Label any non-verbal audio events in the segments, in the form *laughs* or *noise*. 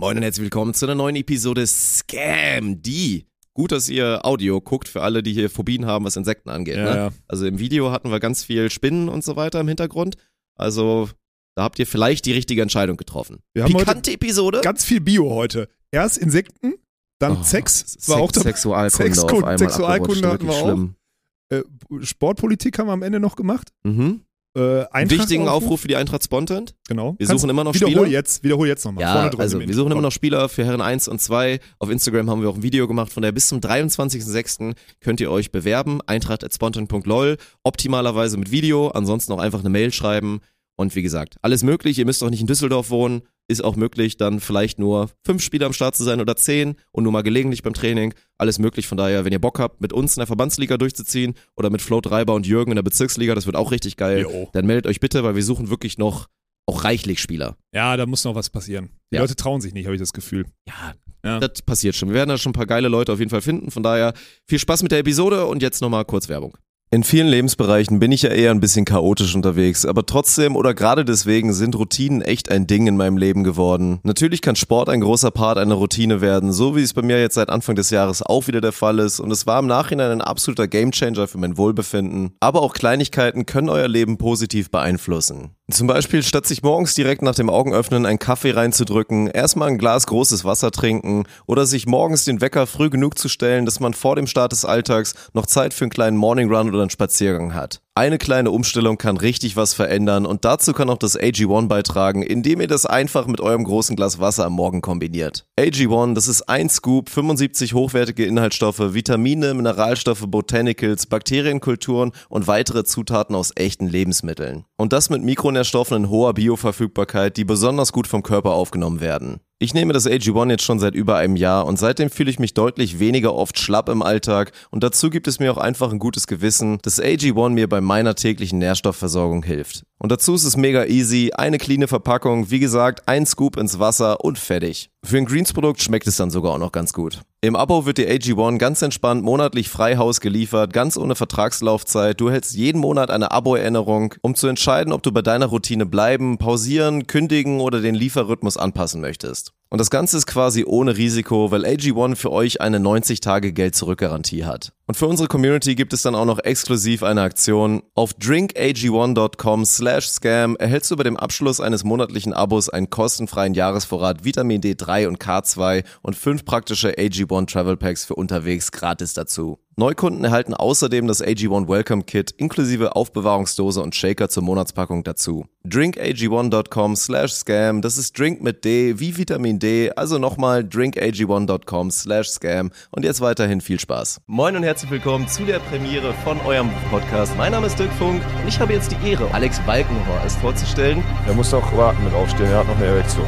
Moin und herzlich willkommen zu einer neuen Episode Scam, die. Gut, dass ihr Audio guckt für alle, die hier Phobien haben, was Insekten angeht. Ja, ne? ja. Also im Video hatten wir ganz viel Spinnen und so weiter im Hintergrund. Also da habt ihr vielleicht die richtige Entscheidung getroffen. Wir haben heute Pikante Episode. Ganz viel Bio heute. Erst Insekten, dann Oh, Sex, Sex, war auch dabei. Sexualkunde Sexkunde- auf einmal Sexualkunde hatten wir auch. Äh, Sportpolitik haben wir am Ende noch gemacht. Mhm. Äh, Eintracht Wichtigen Aufruf für die Eintracht Spontent. Genau. Wir Kannst- suchen immer noch wiederhol Spieler. jetzt, wiederhol jetzt nochmal. Ja, also wir suchen immer noch Spieler für Herren 1 und 2. Auf Instagram haben wir auch ein Video gemacht, von der bis zum 23.06. könnt ihr euch bewerben. Eintracht.spontan.lol. Optimalerweise mit Video, ansonsten auch einfach eine Mail schreiben. Und wie gesagt, alles möglich. Ihr müsst auch nicht in Düsseldorf wohnen. Ist auch möglich, dann vielleicht nur fünf Spieler am Start zu sein oder zehn und nur mal gelegentlich beim Training. Alles möglich. Von daher, wenn ihr Bock habt, mit uns in der Verbandsliga durchzuziehen oder mit Flo Reiber und Jürgen in der Bezirksliga, das wird auch richtig geil. Jo. Dann meldet euch bitte, weil wir suchen wirklich noch auch reichlich Spieler. Ja, da muss noch was passieren. Die Ja. Leute trauen sich nicht, habe ich das Gefühl. Ja, Ja. das passiert schon. Wir werden da schon ein paar geile Leute auf jeden Fall finden. Von daher viel Spaß mit der Episode und jetzt nochmal kurz Werbung. In vielen Lebensbereichen bin ich ja eher ein bisschen chaotisch unterwegs, aber trotzdem oder gerade deswegen sind Routinen echt ein Ding in meinem Leben geworden. Natürlich kann Sport ein großer Part einer Routine werden, so wie es bei mir jetzt seit Anfang des Jahres auch wieder der Fall ist und es war im Nachhinein ein absoluter Gamechanger für mein Wohlbefinden. Aber auch Kleinigkeiten können euer Leben positiv beeinflussen. Zum Beispiel statt sich morgens direkt nach dem Augenöffnen einen Kaffee reinzudrücken, erstmal ein Glas großes Wasser trinken oder sich morgens den Wecker früh genug zu stellen, dass man vor dem Start des Alltags noch Zeit für einen kleinen Morning Run oder einen Spaziergang hat. Eine kleine Umstellung kann richtig was verändern und dazu kann auch das AG1 beitragen, indem ihr das einfach mit eurem großen Glas Wasser am Morgen kombiniert. AG1, das ist ein Scoop, 75 hochwertige Inhaltsstoffe, Vitamine, Mineralstoffe, Botanicals, Bakterienkulturen und weitere Zutaten aus echten Lebensmitteln. Und das mit Mikronährstoffen in hoher Bioverfügbarkeit, die besonders gut vom Körper aufgenommen werden. Ich nehme das AG1 jetzt schon seit über einem Jahr und seitdem fühle ich mich deutlich weniger oft schlapp im Alltag und dazu gibt es mir auch einfach ein gutes Gewissen, dass AG1 mir bei meiner täglichen Nährstoffversorgung hilft. Und dazu ist es mega easy, eine cleane Verpackung, wie gesagt, ein Scoop ins Wasser und fertig. Für ein Greens-Produkt schmeckt es dann sogar auch noch ganz gut. Im Abo wird dir AG1 ganz entspannt monatlich frei Haus geliefert, ganz ohne Vertragslaufzeit. Du hältst jeden Monat eine Abo-Erinnerung, um zu entscheiden, ob du bei deiner Routine bleiben, pausieren, kündigen oder den Lieferrhythmus anpassen möchtest. Und das Ganze ist quasi ohne Risiko, weil AG1 für euch eine 90-Tage-Geld-Zurück-Garantie hat. Und für unsere Community gibt es dann auch noch exklusiv eine Aktion. Auf drinkag1.com slash scam erhältst du bei dem Abschluss eines monatlichen Abos einen kostenfreien Jahresvorrat Vitamin D3 und K2 und fünf praktische AG1 Travel Packs für unterwegs gratis dazu. Neukunden erhalten außerdem das AG1 Welcome Kit inklusive Aufbewahrungsdose und Shaker zur Monatspackung dazu. drinkag1.com slash scam, das ist Drink mit D wie Vitamin D, also nochmal drinkag1.com slash scam und jetzt weiterhin viel Spaß. Moin und herzlich willkommen zu der Premiere von eurem Podcast. Mein Name ist Dirk Funk und ich habe jetzt die Ehre, Alex Balkenhorst vorzustellen. Er muss noch warten mit aufstehen, er hat noch eine Erektion.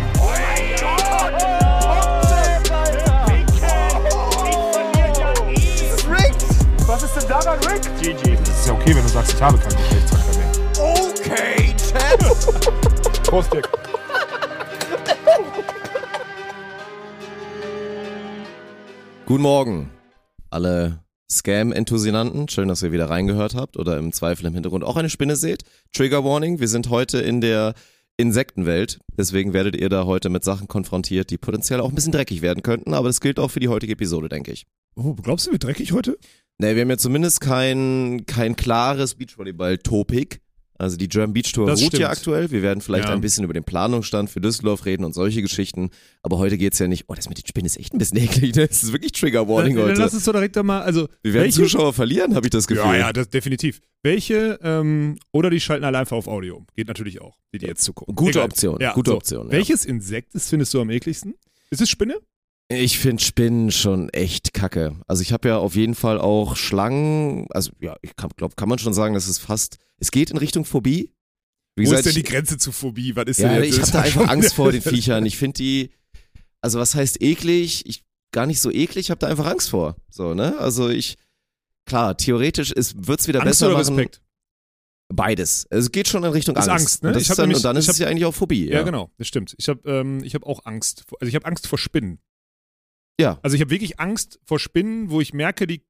Was ist denn daran, Rick? GG. Das ist ja okay, wenn du sagst, ich habe keinen Geschlechtsverkehr mehr. Okay, Chat! *laughs* Prost, Dirk. Guten Morgen, alle Scam-Enthusianten. Schön, dass ihr wieder reingehört habt oder im Zweifel im Hintergrund auch eine Spinne seht. Trigger Warning, wir sind heute in der Insektenwelt. Deswegen werdet ihr da heute mit Sachen konfrontiert, die potenziell auch ein bisschen dreckig werden könnten. Aber das gilt auch für die heutige Episode, denke ich. Oh, glaubst du, wird dreckig heute? Ne, wir haben ja zumindest kein, kein klares Beachvolleyball-Topik. Also die German Beach Tour Das ruht ja stimmt. aktuell. Wir werden vielleicht Ja. ein bisschen über den Planungsstand für Düsseldorf reden und solche Geschichten. Aber heute geht's ja nicht. Oh, das mit den Spinnen ist echt ein bisschen *laughs* eklig. ne? Das ist wirklich Trigger Warning Dann, dann heute. lass uns doch direkt einmal, also Wir werden welche, Zuschauer verlieren, habe ich das Gefühl. Ja, ja, das definitiv. Welche, ähm, oder die schalten alle einfach auf Audio um. Geht natürlich auch, die die jetzt zugucken. Gute Egal. Option, Ja, gute so. Option. Ja. Welches Insekt ist, findest du am ekligsten? Ist es Spinne? Ich finde Spinnen schon echt kacke. Also ich habe ja auf jeden Fall auch Schlangen, also ja, ich glaube, kann man schon sagen, dass es fast, es geht in Richtung Phobie. Wie Wo ist gesagt, denn die Grenze zu Phobie? Was ist Ja, denn ich habe da einfach *laughs* Angst vor den Viechern. Ich finde die, also was heißt eklig? Ich gar nicht so eklig, ich habe da einfach Angst vor. So, ne? Also ich, klar, theoretisch ist, wird's wieder Angst besser oder machen. Respekt? Beides. Es geht schon in Richtung Ist Angst. Angst, ne? Und, das Ich ist hab dann, nämlich- und dann ich ist es ja eigentlich auch Phobie. Ja, Ja, genau, das stimmt. Ich habe ähm, ich hab auch Angst. Vor, also ich habe Angst vor Spinnen. Ja. Also ich habe wirklich Angst vor Spinnen, wo ich merke, die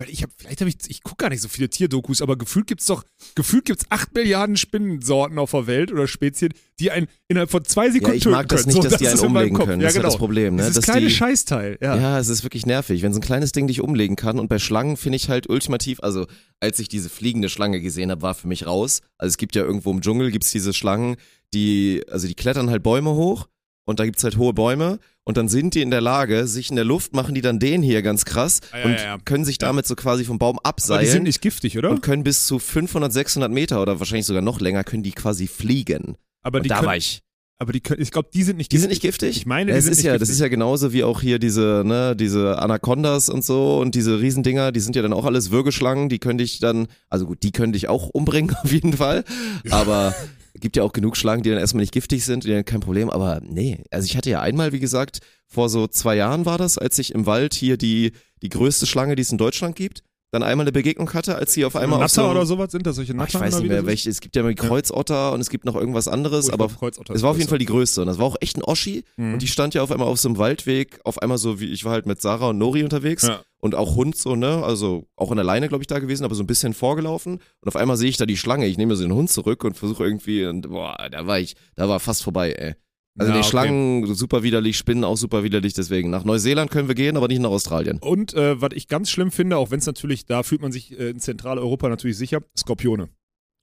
Weil ich habe, vielleicht habe ich, ich gucke gar nicht so viele Tierdokus, aber gefühlt gibt's doch, gefühlt gibt's acht Milliarden Spinnensorten auf der Welt oder Spezien, die einen innerhalb von zwei Ja, Sekunden ich mag das können. nicht, So, dass die ist einen umlegen können. Ja, Das ist ja genau. das Problem, ne? Das ist kleine die- Scheißteil. Ja. Ja. es ist wirklich nervig, wenn so ein kleines Ding dich umlegen kann. Und bei Schlangen finde ich halt ultimativ, also als ich diese fliegende Schlange gesehen habe, war für mich raus. Also es gibt ja irgendwo im Dschungel gibt's diese Schlangen, die, also die klettern halt Bäume hoch und da gibt's halt hohe Bäume und dann sind die in der Lage, sich in der Luft machen die dann den hier ganz krass Ah, ja, und ja, ja. können sich damit so quasi vom Baum aber die sind abseilen nicht giftig, oder? und können bis zu 500, 600 Meter oder wahrscheinlich sogar noch länger können die quasi fliegen. aber und die da können, war ich. aber die können, ich glaube, die sind nicht Die sind nicht giftig? Ich meine, die es sind ist nicht ja, das giftig. ist ja genauso wie auch hier diese, ne, diese Anacondas und so und diese Riesendinger, die sind ja dann auch alles Würgeschlangen, die können dich dann, also gut, die können dich auch umbringen *laughs* auf jeden Fall, aber gibt ja auch genug Schlangen, die dann erstmal nicht giftig sind, die dann kein Problem, aber nee, also ich hatte ja einmal, wie gesagt, vor so zwei Jahren war das, als ich im Wald hier die, die größte Schlange, die es in Deutschland gibt, dann einmal eine Begegnung hatte, als sie auf einmal auf Natter so, oder sowas sind das solche Ach, Natter? ich weiß nicht mehr welche, es gibt ja mal die Kreuzotter und es gibt noch irgendwas anderes, Oh, aber glaub, Kreuzotter es war auf jeden. Fall die größte und das war auch echt ein Oschi Mhm. und die stand ja auf einmal auf so einem Waldweg, auf einmal so wie, ich war halt mit Sarah und Nori unterwegs Ja. und auch Hund so, ne, also auch an der Leine, glaube ich, da gewesen, aber so ein bisschen vorgelaufen und auf einmal sehe ich da die Schlange, ich nehme so den Hund zurück und versuche irgendwie und boah, da war ich, da war fast vorbei, ey. Also Ja, die okay. Schlangen super widerlich, Spinnen auch super widerlich, deswegen nach Neuseeland können wir gehen, aber nicht nach Australien. Und äh, was ich ganz schlimm finde, auch wenn es natürlich, da fühlt man sich äh, in Zentraleuropa natürlich sicher, Skorpione.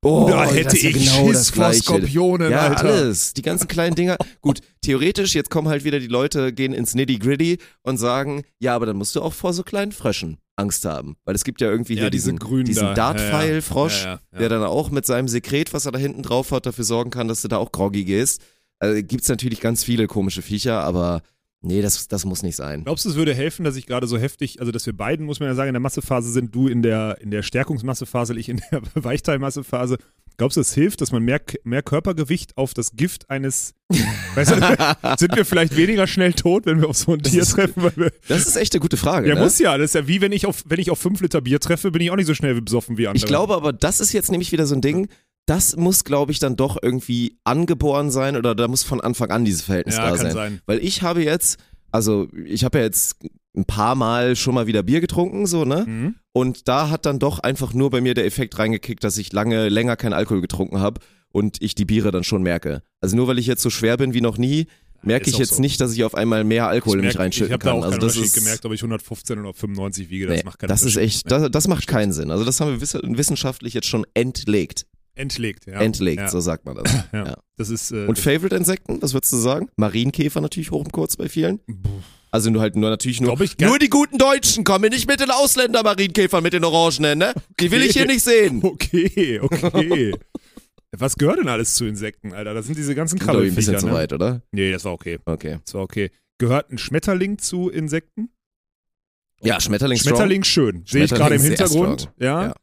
Oh, da hätte ich genau Schiss vor. Skorpionen, Ja, Alter. alles. Die ganzen kleinen Dinger. Gut, theoretisch, jetzt kommen halt wieder die Leute, gehen ins Nitty-Gritty und sagen, ja, aber dann musst du auch vor so kleinen Fröschen Angst haben. Weil es gibt ja irgendwie Ja, hier diese diesen, diesen da. Dartpfeil-Frosch, ja, ja. der dann auch mit seinem Sekret, was er da hinten drauf hat, dafür sorgen kann, dass du da auch groggy gehst. Also gibt's natürlich ganz viele komische Viecher, aber nee, das, das muss nicht sein. Glaubst du, es würde helfen, dass ich gerade so heftig, also dass wir beiden, muss man ja sagen, in der Massephase sind, du in der, in der Stärkungsmassephase, ich in der *laughs* Weichteilmassephase. Glaubst du, es hilft, dass man mehr, mehr Körpergewicht auf das Gift eines, *laughs* weißt du, sind wir vielleicht weniger schnell tot, wenn wir auf so ein Tier ist- treffen? Wir, Das ist echt eine gute Frage. ja, ne? muss ja. Das ist ja wie wenn ich auf, wenn ich auf fünf Liter Bier treffe, bin ich auch nicht so schnell besoffen wie andere. Ich glaube aber, das ist jetzt nämlich wieder so ein Ding, das muss, glaube ich, dann doch irgendwie angeboren sein oder da muss von Anfang an dieses Verhältnis ja, da kann sein. sein. Weil ich habe jetzt, also ich habe ja jetzt ein paar Mal schon mal wieder Bier getrunken, so, ne? Mhm. Und da hat dann doch einfach nur bei mir der Effekt reingekickt, dass ich lange, länger keinen Alkohol getrunken habe und ich die Biere dann schon merke. Also nur weil ich jetzt so schwer bin wie noch nie, merke ich jetzt so. nicht, dass ich auf einmal mehr Alkohol in mich reinschütten ich habe da kann. auch also das ist, gemerkt, ob ich 115 oder 95 wiege. Das nee, macht keinen das ist echt, das, das macht keinen Sinn. Also das haben wir wiss- wissenschaftlich jetzt schon entlegt. Entlegt, ja. Entlegt, ja. so sagt man das. *laughs* Ja. Ja. Das ist. Äh, Und Favorite-Insekten, was würdest du sagen? Marienkäfer natürlich hoch und kurz bei vielen. Also nur halt nur natürlich nur. Ich, nur die guten Deutschen kommen nicht mit den Ausländer-Marienkäfern mit den Orangenen, ne? Die will ich hier nicht sehen. Okay, okay. Was gehört denn alles zu Insekten, Alter? Das sind diese ganzen ich ein bisschen Krabbelfiecher, zu ne? weit, oder? Nee, das war okay. Okay. Das war okay. Gehört ein Schmetterling zu Insekten? Ja, Schmetterling strong. Schmetterling schön. Sehe ich gerade im Hintergrund. strong. Ja. Ja.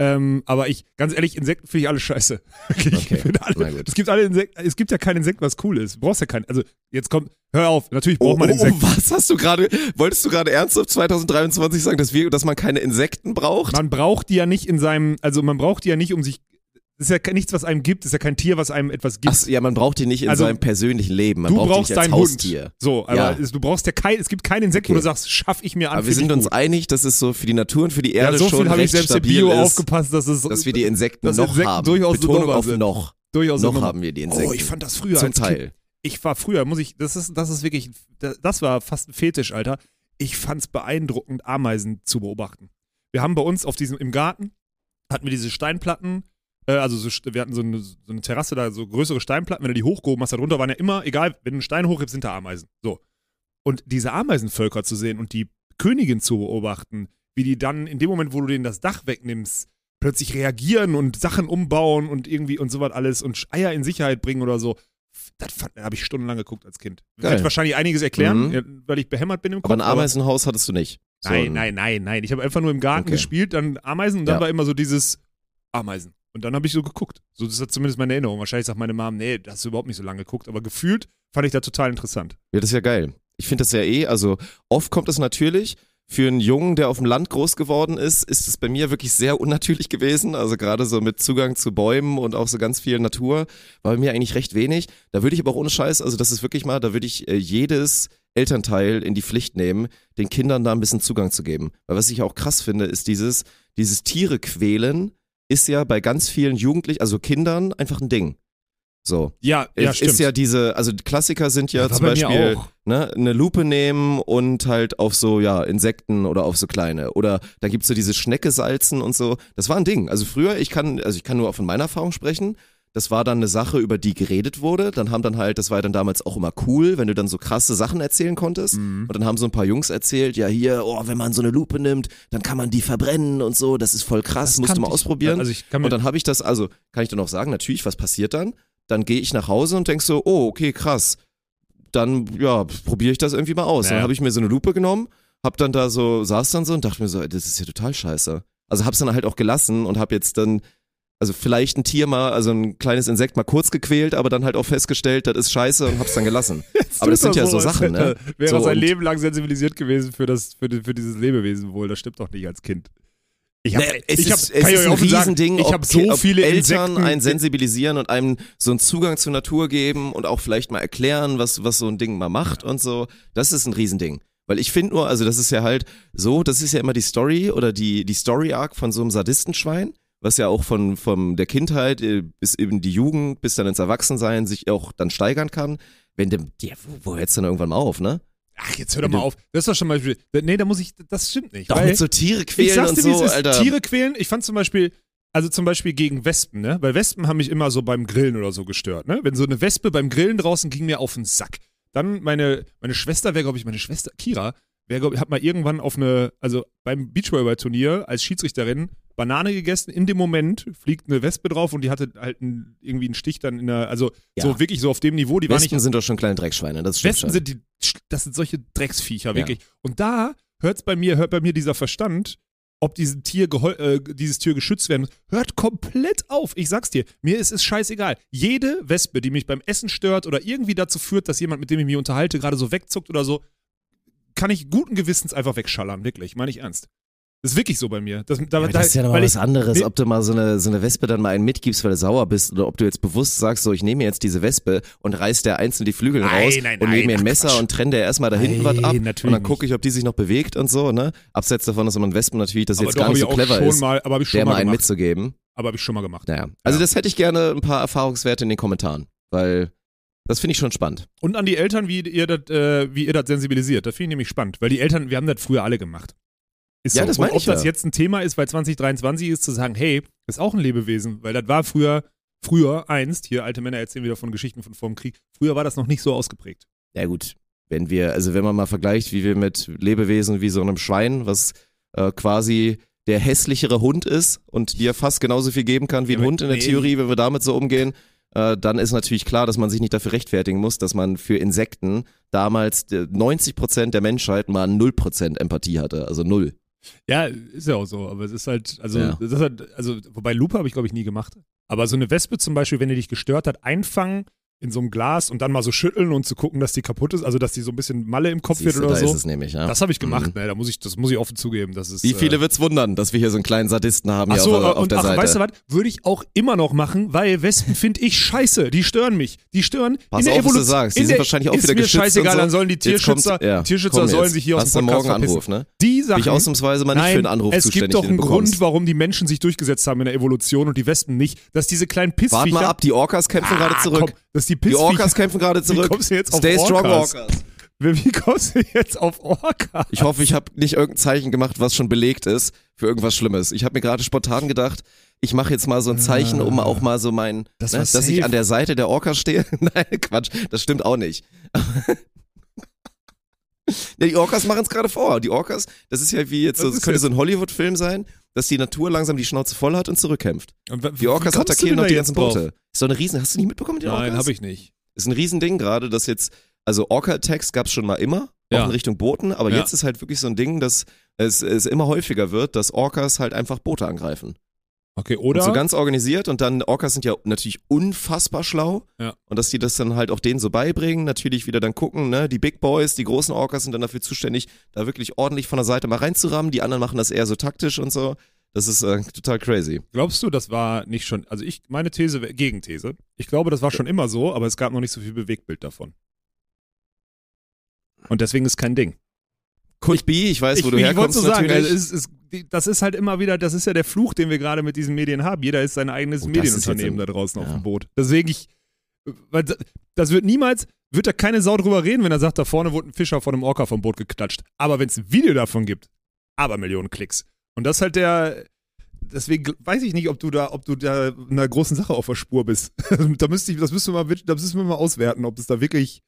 Ähm, aber ich, ganz ehrlich, Insekten finde ich *laughs* alle scheiße. Okay, alle, es gibt alle Insekten, es gibt ja kein Insekt, was cool ist. Du brauchst ja kein, also jetzt kommt, hör auf, natürlich Oh, braucht man oh, oh, Insekten. was hast du gerade? Wolltest du gerade ernsthaft 2023 sagen, dass wir, dass man keine Insekten braucht? Man braucht die ja nicht in seinem, also man braucht die ja nicht, um sich, das ist ja nichts, was einem gibt, das ist ja kein Tier, was einem etwas gibt. Ach, ja, man braucht die nicht in Also, seinem persönlichen Leben. Man du braucht brauchst nicht als Haustier. Hund. So, aber Ja. es, du brauchst ja kein, es gibt kein Insekt, wo Okay. du sagst, schaff ich mir an. Aber wir sind uns gut. einig, dass es so für die Natur und für die Ja, Erde so schon viel habe ich selbst im stabil Bio ist, aufgepasst, dass es dass wir die Insekten noch Insekten haben. durchaus Betonung auf sind. noch. durchaus Noch haben wir die Insekten. Oh, ich fand das früher Zum als Kind. Teil. Ich war früher, muss ich, das ist, das ist wirklich, das war fast ein Fetisch, Alter. Ich fand's beeindruckend, Ameisen zu beobachten. Wir haben bei uns auf diesem, im Garten, hatten wir diese Steinplatten, also so, wir hatten so eine, so eine Terrasse da, so größere Steinplatten, wenn du die hochgehoben hast, darunter waren ja immer, egal, wenn du einen Stein hochhebst, sind da Ameisen. So. Und diese Ameisenvölker zu sehen und die Königin zu beobachten, wie die dann in dem Moment, wo du denen das Dach wegnimmst, plötzlich reagieren und Sachen umbauen und irgendwie und sowas alles und Eier in Sicherheit bringen oder so. Das fand- da habe ich stundenlang geguckt als Kind. Geil. Wird wahrscheinlich einiges erklären, Mhm. ja, weil ich behämmert bin im Kopf. Aber ein Ameisenhaus hattest du nicht. So nein, ein- nein, nein, nein. Ich habe einfach nur im Garten Okay. gespielt, dann Ameisen und dann Ja. war immer so dieses Ameisen. Und dann habe ich so geguckt. So, das ist zumindest meine Erinnerung. Wahrscheinlich sagt meine Mom, nee, da hast du überhaupt nicht so lange geguckt. Aber gefühlt fand ich da total interessant. Ja, das ist ja geil. Ich finde das ja eh, also oft kommt es natürlich, für einen Jungen, der auf dem Land groß geworden ist, ist es bei mir wirklich sehr unnatürlich gewesen. Also gerade so mit Zugang zu Bäumen und auch so ganz viel Natur war bei mir eigentlich recht wenig. Da würde ich aber auch ohne Scheiß, also das ist wirklich mal, da würde ich äh, jedes Elternteil in die Pflicht nehmen, den Kindern da ein bisschen Zugang zu geben. Weil was ich auch krass finde, ist dieses, dieses Tiere quälen ist ja bei ganz vielen Jugendlichen, also Kindern, einfach ein Ding. So. Ja, ja, es ist ja diese, also die Klassiker sind ja zum Beispiel ne, eine Lupe nehmen und halt auf so, ja, Insekten oder auf so kleine. Oder da gibt's so diese Schnecke salzen und so. Das war ein Ding. Also früher, ich kann, also ich kann nur von meiner Erfahrung sprechen. Das war dann eine Sache, über die geredet wurde. Dann haben dann halt, das war dann damals auch immer cool, wenn du dann so krasse Sachen erzählen konntest. Mhm. Und dann haben so ein paar Jungs erzählt, ja hier, oh, wenn man so eine Lupe nimmt, dann kann man die verbrennen und so. Das ist voll krass, Das musst du mal ich. ausprobieren. Also Und dann habe ich das, also kann ich dann auch sagen, natürlich, was passiert dann? Dann gehe ich nach Hause und denk so, oh, okay, krass. Dann, ja, probiere ich das irgendwie mal aus. Ja. Dann habe ich mir so eine Lupe genommen, hab dann da so, saß dann so und dachte mir so, das ist ja total scheiße. Also hab's dann halt auch gelassen und hab jetzt dann, also vielleicht ein Tier mal, also ein kleines Insekt mal kurz gequält, aber dann halt auch festgestellt, das ist scheiße und hab's dann gelassen. *laughs* Aber das sind ja so Sachen, ne? hätte- Wäre So, sein Leben lang sensibilisiert gewesen für, das, für, die- für dieses Lebewesenwohl. Das stimmt doch nicht als Kind. Ich hab, Nee, es ich hab, ist, es ich ist ein offen sagen, Riesending, Ich habe so viele Eltern Insekten. einen sensibilisieren und einem so einen Zugang zur Natur geben und auch vielleicht mal erklären, was, was so ein Ding mal macht und so. Das ist ein Riesending. Weil ich finde nur, also das ist ja halt so, das ist ja immer die Story oder die, die Story-Arc von so einem Sadistenschwein, was ja auch von, von der Kindheit äh, bis eben die Jugend, bis dann ins Erwachsensein sich auch dann steigern kann. Wenn dem, ja, wo, wo hört's denn irgendwann mal auf, ne? Ach, jetzt hör doch mal auf. Das ist doch schon mal. Nee, da muss ich. Das stimmt nicht. Doch weil, mit so Tiere ich quälen sag's und dir, wie so, es ist. Alter. Tiere quälen. Ich fand zum Beispiel, also zum Beispiel gegen Wespen, ne? Weil Wespen haben mich immer so beim Grillen oder so gestört, ne? Wenn so eine Wespe beim Grillen draußen ging mir auf den Sack. Dann meine, meine Schwester wäre, glaube ich, meine Schwester, Kira, wäre, glaube ich, hat mal irgendwann auf eine, also beim Beachvolleyball-Turnier als Schiedsrichterin Banane gegessen. In dem Moment fliegt eine Wespe drauf und die hatte halt einen, irgendwie einen Stich dann in der, also Ja. so wirklich so auf dem Niveau, die war nicht Wespen sind doch schon kleine Dreckschweine, das stimmt Westen schon. sind die, das sind solche Drecksviecher, wirklich. Und da hört's bei mir, hört bei mir dieser Verstand, ob diesem Tier äh, dieses Tier geschützt werden muss, hört komplett auf. Ich sag's dir, mir ist es scheißegal. Jede Wespe, die mich beim Essen stört oder irgendwie dazu führt, dass jemand, mit dem ich mich unterhalte, gerade so wegzuckt oder so, kann ich guten Gewissens einfach wegschallern, wirklich, meine ich ernst. Das ist wirklich so bei mir. Das, da, Ja, da, das ist ja nochmal was ich, anderes, ob du mal so eine, so eine Wespe dann mal einen mitgibst, weil du sauer bist, oder ob du jetzt bewusst sagst, so, ich nehme jetzt diese Wespe und reiß der einzeln die Flügel Nein, raus nein, und nehme mir ein Messer Quatsch. und trenne der erstmal da hinten was ab. und dann gucke ich, ob die sich noch bewegt und so, ne? Abseits davon, dass man Wespen natürlich das jetzt gar nicht ich so clever ist, mal, aber habe ich schon der mal mal einen gemacht. mitzugeben. Aber habe ich schon mal gemacht. Naja. Also Ja. das hätte ich gerne ein paar Erfahrungswerte in den Kommentaren, weil das finde ich schon spannend. Und an die Eltern, wie ihr das, äh, wie ihr das sensibilisiert. Das finde ich nämlich spannend, weil die Eltern, wir haben das früher alle gemacht. Ist Ja, so. das meine ob ich das ja. jetzt ein Thema ist, weil 2023 ist, zu sagen, hey, das ist auch ein Lebewesen, weil das war früher, früher einst, hier alte Männer erzählen wieder von Geschichten von vor dem Krieg, früher war das noch nicht so ausgeprägt. Ja gut, wenn wir, also wenn man mal vergleicht, wie wir mit Lebewesen wie so einem Schwein, was äh, quasi der hässlichere Hund ist und dir fast genauso viel geben kann wie Ja, ein Hund in der nee. Theorie, wenn wir damit so umgehen, äh, dann ist natürlich klar, dass man sich nicht dafür rechtfertigen muss, dass man für Insekten damals äh, 90 Prozent der Menschheit mal 0 Prozent Empathie hatte, also null. Ja, ist ja auch so, aber es ist halt, also, Ja. das ist halt, also wobei Lupe habe ich glaube ich nie gemacht. Aber so eine Wespe zum Beispiel, wenn die dich gestört hat, einfangen in so einem Glas und dann mal so schütteln und zu gucken, dass die kaputt ist, also dass die so ein bisschen Malle im Kopf Siehst wird oder da so. ist es nämlich, ja. Das habe ich gemacht, Mhm. ne? Da muss ich, das muss ich offen zugeben. Das ist, Wie viele äh, wird's wundern, dass wir hier so einen kleinen Sadisten haben Ach hier so, auf, auf und der ach, Seite? weißt du was? Würde ich auch immer noch machen, weil Wespen *laughs* finde ich scheiße. Die stören mich. Die stören Pass in der auf, was du Evolution. sagst. Die in sind der, wahrscheinlich auch ist wieder mir geschützt scheißegal, und so. dann sollen die Tierschützer, kommt- ja, Tierschützer komm sollen sich hier aus dem Podcast morgen verpissen. Anruf, ne? Die Sachen. ich ausnahmsweise mal nicht Nein, für einen Anruf es gibt doch einen. Grund, warum die Menschen sich durchgesetzt haben in der Evolution und die Wespen nicht. Dass diese kleinen Warte Pissviecher... mal ab, die Orcas kämpfen gerade Ah, zurück. Komm, dass die Die Pissviecher... Orcas kämpfen gerade zurück. kommst du jetzt auf Stay strong, Orcas? Orcas. Wie kommst du jetzt auf Orca? Ich hoffe, ich habe nicht irgendein Zeichen gemacht, was schon belegt ist für irgendwas Schlimmes. Ich habe mir gerade spontan gedacht, ich mache jetzt mal so ein Zeichen, um auch mal so mein, Das ne, dass ich safe. an der Seite der Orcas stehe. *laughs* Nein, Quatsch, das stimmt auch nicht. Ja, die Orcas machen es gerade vor. Die Orcas, das ist ja wie jetzt, so, das könnte jetzt? so ein Hollywood-Film sein, dass die Natur langsam die Schnauze voll hat und zurückkämpft. Und Die Orcas attackieren noch die ganzen drauf? Boote. Ist doch eine Riesen, hast du nicht mitbekommen, die Orcas? Nein, habe ich nicht. Ist ein Riesending gerade, dass jetzt, also Orca-Attacks gab es schon mal immer, Ja. auch in Richtung Booten, aber Ja. jetzt ist halt wirklich so ein Ding, dass es, es immer häufiger wird, dass Orcas halt einfach Boote angreifen. Okay, oder? Und so ganz organisiert und dann, Orcas sind ja natürlich unfassbar schlau. Ja. Und dass die das dann halt auch denen so beibringen, natürlich wieder dann gucken, ne, die Big Boys, die großen Orcas sind dann dafür zuständig, da wirklich ordentlich von der Seite mal reinzurammen, die anderen machen das eher so taktisch und so. Das ist äh, total crazy. Glaubst du, das war nicht schon, also ich, meine These, Gegenthese, ich glaube, das war schon immer so, aber es gab noch nicht so viel Bewegtbild davon. Und deswegen ist kein Ding. Could be, ich weiß, wo ich, du ich herkommst wollte so sagen, also es die- das ist halt immer wieder, das ist ja der Fluch, den wir gerade mit diesen Medien haben. Jeder ist sein eigenes Oh, das Medienunternehmen jetzt da draußen auf ja. dem Boot. Deswegen, ich, weil das- das wird niemals, wird da keine Sau drüber reden, wenn er sagt, da vorne wurde ein Fischer von einem Orca vom Boot geklatscht. Aber wenn es ein Video davon gibt, aber Millionen Klicks. Und das ist halt der, deswegen weiß ich nicht, ob du da, ob du da einer großen Sache auf der Spur bist. *laughs* da müsste ich, das müssen wir mal, da müssen wir mal auswerten, ob es da wirklich,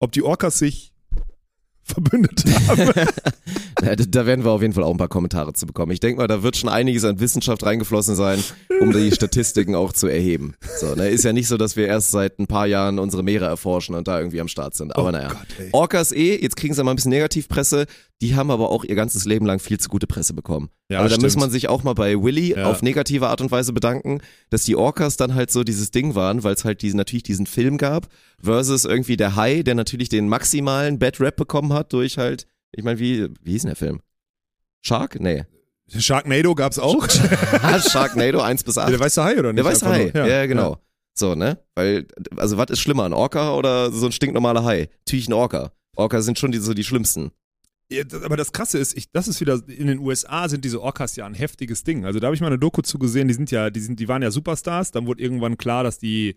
ob die Orcas sich *laughs* verbündet haben. *laughs* Ja, da- werden wir auf jeden Fall auch ein paar Kommentare zu bekommen. Ich denke mal, da wird schon einiges an Wissenschaft reingeflossen sein, um die *laughs* Statistiken auch zu erheben. So, ne, ist ja nicht so, dass wir erst seit ein paar Jahren unsere Meere erforschen und da irgendwie am Start sind. Aber Oh naja. Gott. Orcas eh, jetzt kriegen sie mal ein bisschen Negativpresse, die haben aber auch ihr ganzes Leben lang viel zu gute Presse bekommen. Ja, aber da stimmt. muss man sich auch mal bei Willy Ja. auf negative Art und Weise bedanken, dass die Orcas dann halt so dieses Ding waren, weil es halt diesen, natürlich diesen Film gab, versus irgendwie der Hai, der natürlich den maximalen Bad Rap bekommen hat durch halt, ich meine, wie, wie hieß denn der Film? Shark? Nee. Sharknado gab's auch. *laughs* Sharknado 1 bis 8. Ja, der weiße Hai, oder nicht? Der weiße Hai, nur- ja, genau. So, ne? Weil, also was ist schlimmer, ein Orca oder so ein stinknormaler Hai? Natürlich ein Orca. Orca sind schon die, so die schlimmsten. Ja, aber das Krasse ist, ich, das ist wieder, in den USA sind diese Orcas ja ein heftiges Ding. Also da habe ich mal eine Doku zu gesehen, die sind ja, die sind, die waren ja Superstars, dann wurde irgendwann klar, dass die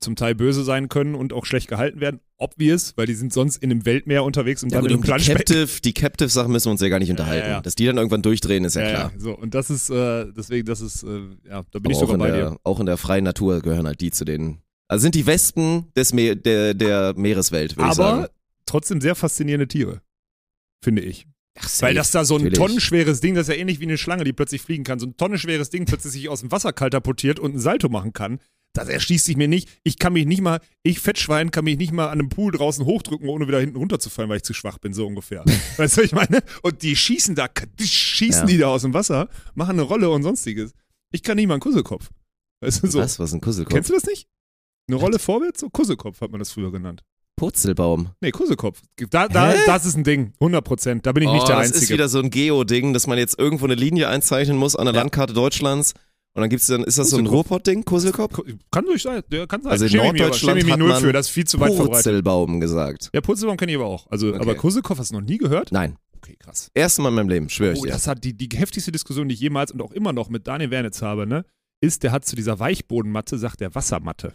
zum Teil böse sein können und auch schlecht gehalten werden. Obvious, weil die sind sonst in einem Weltmeer unterwegs und Ja, dann in um einem die Planschbecken. Captive, die Captive-Sachen müssen wir uns ja gar nicht unterhalten. ja. Dass die dann irgendwann durchdrehen, ist ja, klar. Ja, so, und das ist, äh, deswegen, das ist, äh, ja, da bin Aber ich sogar bei der, dir. auch in der freien Natur gehören halt die zu den. Also sind die Wespen des Me der, der Meereswelt, würde ich sagen. Aber trotzdem sehr faszinierende Tiere, finde ich. Ach, safe, Weil das da so ein natürlich. tonnenschweres Ding, das ist ja ähnlich wie eine Schlange, die plötzlich fliegen kann, so ein tonnenschweres Ding plötzlich sich aus dem Wasser katapultiert und ein Salto machen kann. Das erschließt sich mir nicht. Ich kann mich nicht mal, ich Fettschwein kann mich nicht mal an einem Pool draußen hochdrücken, ohne wieder hinten runterzufallen, weil ich zu schwach bin, so ungefähr. *laughs* weißt du, was ich meine? Und die schießen da, die schießen Ja. die da aus dem Wasser, machen eine Rolle und sonstiges. Ich kann nicht mal einen Kusselkopf. Weißt du, so. Was? Was ist ein Kusselkopf? Kennst du das nicht? Eine Rolle vorwärts? So Kusselkopf hat man das früher genannt. Purzelbaum. Nee, Kusselkopf. Da, da, Hä? das ist ein Ding. 100 Prozent. Da bin ich nicht oh, der das Einzige. ist wieder so ein Geo-Ding, dass man jetzt irgendwo eine Linie einzeichnen muss an der Ja. Landkarte Deutschlands. Und dann gibt's dann, ist das so ein. Ruhrpott-Ding, Kusselkopf? Ko- Kann durch sein, der kann sein. Also in Schäme Norddeutschland mich hat man für, das ist viel zu weit verbreitet. Purzelbaum gesagt. Ja, Purzelbaum kenne ich aber auch. Also, Okay. aber Kusselkopf hast du noch nie gehört? Nein. Okay, krass. Erste Mal in meinem Leben, schwöre ich Oh, dir. das hat die, die heftigste Diskussion, die ich jemals und auch immer noch mit Daniel Wernitz habe, ne, ist, der hat zu dieser Weichbodenmatte, sagt der Wassermatte.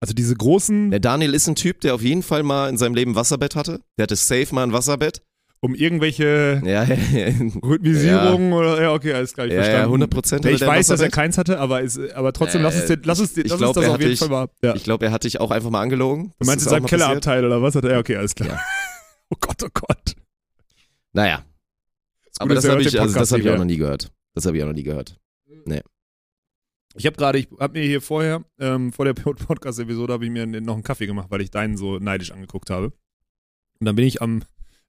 Also diese großen, Der Daniel ist ein Typ, der auf jeden Fall mal in seinem Leben ein Wasserbett hatte. Der hatte safe mal ein Wasserbett. Um irgendwelche Ja, *laughs* ja, ja. Rhythmisierungen oder, ja, okay, alles klar, ich Ja, ja, verstanden. 100 Prozent. Ich weiß, dass er keins hatte, aber, ist, aber trotzdem, lass uns, den, lass uns, den- ich lass glaub, uns das er auf jeden dich- Fall mal. Ja. Ich glaube, er hat dich auch einfach mal angelogen. Du meinst ist in seinem. Kellerabteil oder was hat er? Ja, okay, alles klar. Ja. *laughs* Oh Gott, oh Gott. Naja, Das aber das habe ich, also das hab ich auch noch nie gehört. Das habe ich auch noch nie gehört. Ich habe gerade, ich habe mir hier vorher, ähm, vor der *laughs* Podcast-Episode, habe ich mir noch einen Kaffee gemacht, weil ich deinen so neidisch angeguckt habe. Und dann bin ich am,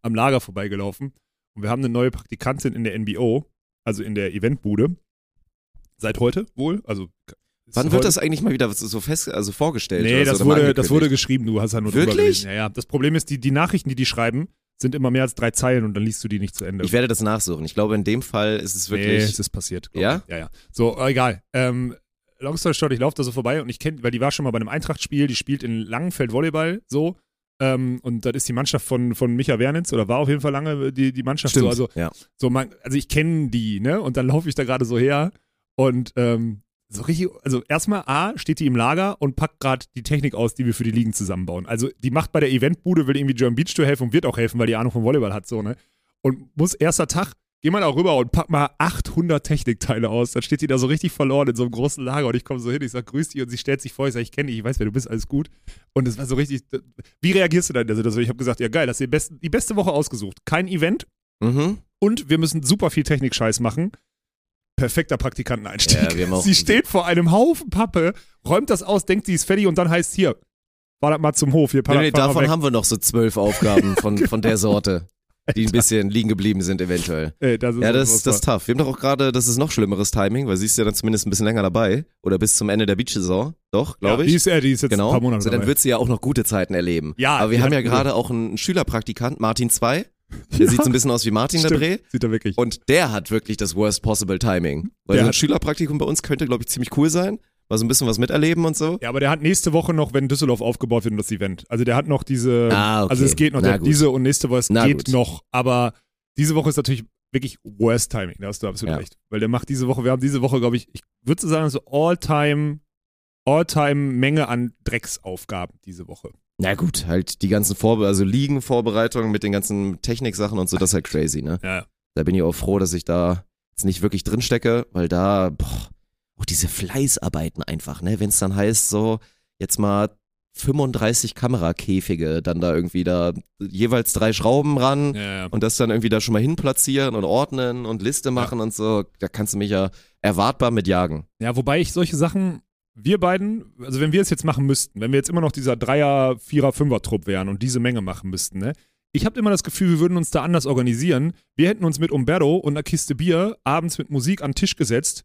am Lager vorbeigelaufen und wir haben eine neue Praktikantin in der NBO, also in der Eventbude. Seit heute wohl, also. Wann wird das eigentlich mal wieder so fest, also vorgestellt? Nee, das so, wurde, das wurde geschrieben, du hast ja nur drüber Wirklich? gelesen. Ja, ja. Das Problem ist, die, die Nachrichten, die die schreiben, sind immer mehr als drei Zeilen und dann liest du die nicht zu Ende. Ich werde das nachsuchen. Ich glaube, in dem Fall ist es Nee, wirklich. es ist passiert. Ja? ich. Ja, ja. So, äh, egal. Ähm, long story short, ich laufe da so vorbei und ich kenne, weil die war schon mal bei einem Eintracht-Spiel, die spielt in Langenfeld Volleyball, so. Ähm, und das ist die Mannschaft von, von Micha Wernitz oder war auf jeden Fall lange die, die Mannschaft Stimmt. so. Also, ja. so man, also ich kenne die, ne? Und dann laufe ich da gerade so her und ähm, so richtig, also erstmal A, steht die im Lager und packt gerade die Technik aus, die wir für die Ligen zusammenbauen. Also die macht bei der Eventbude, will irgendwie German Beach Tour helfen und wird auch helfen, weil die Ahnung vom Volleyball hat, so, ne? Und muss erster Tag, geh mal da rüber und pack mal 800 Technikteile aus. Dann steht die da so richtig verloren in so einem großen Lager und ich komme so hin, ich sag, grüß dich und sie stellt sich vor, ich sag, ich kenne dich, ich weiß, wer du bist, alles gut. Und es war so richtig, wie reagierst du da in der Situation? Ich habe gesagt, ja geil, hast dir die beste, Woche ausgesucht. Kein Event, Mhm. und wir müssen super viel Technik-Scheiß machen. Perfekter Praktikanteneinstieg. Ja, auch- sie steht vor einem Haufen Pappe, räumt das aus, denkt, sie ist fertig und dann heißt hier, fahr das mal zum Hof, hier, Nee, nee, davon weg. haben wir noch so zwölf Aufgaben von, von der *laughs* Sorte, die ein bisschen liegen geblieben sind, eventuell. Ey, das ist Ja, das, das ist tough. Wir haben doch auch gerade, das ist noch schlimmeres Timing, weil sie ist ja dann zumindest ein bisschen länger dabei. Oder bis zum Ende der Beach-Saison. Doch, glaube ja, ich. Die ist, äh, die ist jetzt genau. ein paar Monate so, dann dabei. wird sie ja auch noch gute Zeiten erleben. Ja, Aber wir haben ja gerade auch einen Schülerpraktikant, Martin 2. *laughs* Der sieht so ein bisschen aus wie Martin der Stimmt. Dreh. Sieht er wirklich. Und der hat wirklich das worst possible Timing. Weil Der so ein Schülerpraktikum bei uns könnte, glaube ich, ziemlich cool sein. Mal so ein bisschen was miterleben und so. Ja, aber der hat nächste Woche noch, wenn Düsseldorf aufgebaut wird, das Event. Also der hat noch diese, Ah, okay. also es geht noch, der, diese und nächste Woche, es Na geht gut. noch, aber diese Woche ist natürlich wirklich worst Timing, da hast du absolut Ja. recht. Weil der macht diese Woche, wir haben diese Woche, glaube ich, ich würde so sagen, so All-Time, All-Time-Menge an Drecksaufgaben diese Woche. Na gut, halt die ganzen Vorbe also Ligenvorbereitungen mit den ganzen Techniksachen und so, das ist halt crazy, ne? Ja. Da bin ich auch froh, dass ich da jetzt nicht wirklich drin stecke, weil da, boah, auch diese Fleißarbeiten einfach, ne? Wenn es dann heißt, so, jetzt mal 35 Kamerakäfige, dann da irgendwie da jeweils drei Schrauben ran Ja, ja. und das dann irgendwie da schon mal hinplatzieren und ordnen und Liste machen und so, da kannst du mich ja erwartbar mit jagen. Ja, wobei ich solche Sachen, wir beiden, also wenn wir es jetzt machen müssten, wenn wir jetzt immer noch dieser Dreier, Vierer, Fünfer-Trupp wären und diese Menge machen müssten, ne? Ich habe immer das Gefühl, wir würden uns da anders organisieren. Wir hätten uns mit Umberto und einer Kiste Bier abends mit Musik an den Tisch gesetzt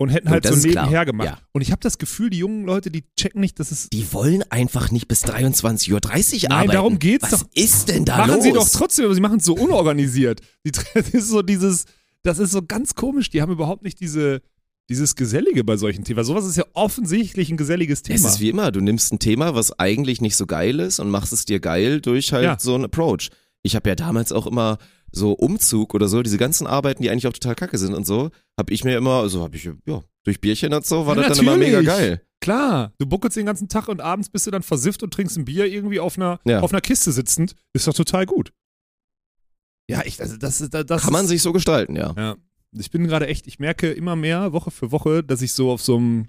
und hätten halt das so klar. nebenher gemacht. Ja. Und ich habe das Gefühl, die jungen Leute, die checken nicht, dass es. Die wollen einfach nicht bis 23.30 Uhr Nein, arbeiten. darum geht's Was doch. ist denn da machen los? sie doch trotzdem, aber sie machen es so unorganisiert. *laughs* Die, das ist so dieses, das ist so ganz komisch. Die haben überhaupt nicht diese, dieses Gesellige bei solchen Themen. Weil sowas ist ja offensichtlich ein geselliges Thema. Es ist wie immer, du nimmst ein Thema, was eigentlich nicht so geil ist und machst es dir geil durch halt Ja. so einen Approach. Ich habe ja damals auch immer so Umzug oder so, diese ganzen Arbeiten, die eigentlich auch total kacke sind und so, habe ich mir immer, also habe ich, ja, durch Bierchen und so, war Ja, das dann immer mega natürlich. geil. Klar, du buckelst den ganzen Tag und abends bist du dann versifft und trinkst ein Bier irgendwie auf einer, Ja. auf einer Kiste sitzend. Ist doch total gut. Ja, ich, also das ist, das Kann man sich so gestalten, ja. Ja. Ich bin gerade echt, ich merke immer mehr, Woche für Woche, dass ich so auf so einem.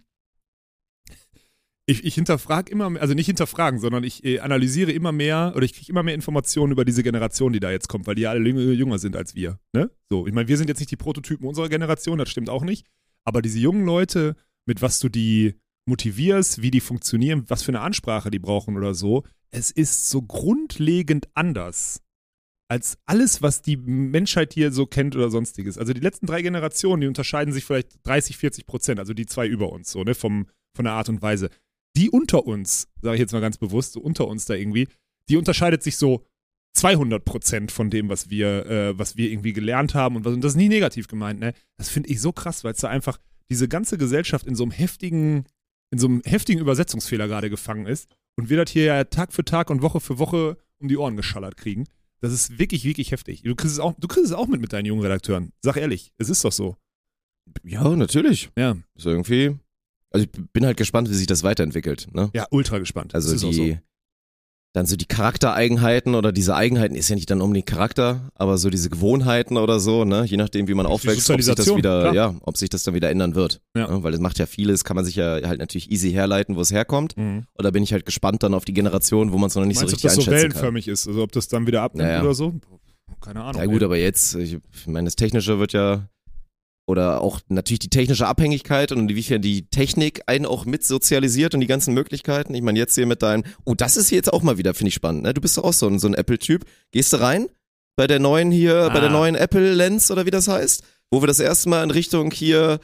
Ich, ich hinterfrage immer mehr, also nicht hinterfragen, sondern ich äh, analysiere immer mehr oder ich kriege immer mehr Informationen über diese Generation, die da jetzt kommt, weil die ja alle jünger, sind als wir. Ne? So, ich meine, wir sind jetzt nicht die Prototypen unserer Generation, das stimmt auch nicht. Aber diese jungen Leute, mit was du die motivierst, wie die funktionieren, was für eine Ansprache die brauchen oder so, es ist so grundlegend anders als alles, was die Menschheit hier so kennt oder sonstiges. Also die letzten drei Generationen, die unterscheiden sich vielleicht 30, 40 Prozent, also die zwei über uns, so, ne, vom, von der Art und Weise. Die unter uns, sage ich jetzt mal ganz bewusst, so unter uns da irgendwie, die unterscheidet sich so 200 Prozent von dem, was wir, äh, was wir irgendwie gelernt haben und, was, und das ist nie negativ gemeint, ne? Das finde ich so krass, weil es da einfach diese ganze Gesellschaft in so einem heftigen, in so einem heftigen Übersetzungsfehler gerade gefangen ist und wir das hier ja Tag für Tag und Woche für Woche um die Ohren geschallert kriegen. Das ist wirklich, wirklich heftig. Du kriegst es auch, du kriegst es auch mit mit deinen jungen Redakteuren. Sag ehrlich, es ist doch so. Ja, natürlich. Ja, Ist irgendwie, also ich bin halt gespannt, wie sich das weiterentwickelt, ne? ja, ultra gespannt. Also die, so. dann so die Charaktereigenheiten oder diese Eigenheiten ist ja nicht dann unbedingt Charakter, aber so diese Gewohnheiten oder so, ne, je nachdem wie man aufwächst, ob sich das wieder, klar. ja, ob sich das dann wieder ändern wird. Ja. Ne? Weil es macht ja vieles, kann man sich ja halt natürlich easy herleiten, wo es herkommt. Mhm. Und da bin ich halt gespannt dann auf die Generation, wo man es noch nicht Meinst so ob richtig das so einschätzen kann. wellenförmig ist? Also ob das dann wieder abnimmt Ja, ja. oder so? Keine Ahnung. Ja gut, ey. aber jetzt, ich meine, das Technische wird ja, oder auch natürlich die technische Abhängigkeit und inwiefern die Technik einen auch mit sozialisiert und die ganzen Möglichkeiten. Ich meine, jetzt hier mit deinem, oh, das ist hier jetzt auch mal wieder, finde ich spannend, ne? Du bist doch auch so ein, so ein Apple-Typ. Gehst du rein? Bei der neuen hier, bei der Ah. neuen Apple Lens oder wie das heißt? Wo wir das erste Mal in Richtung hier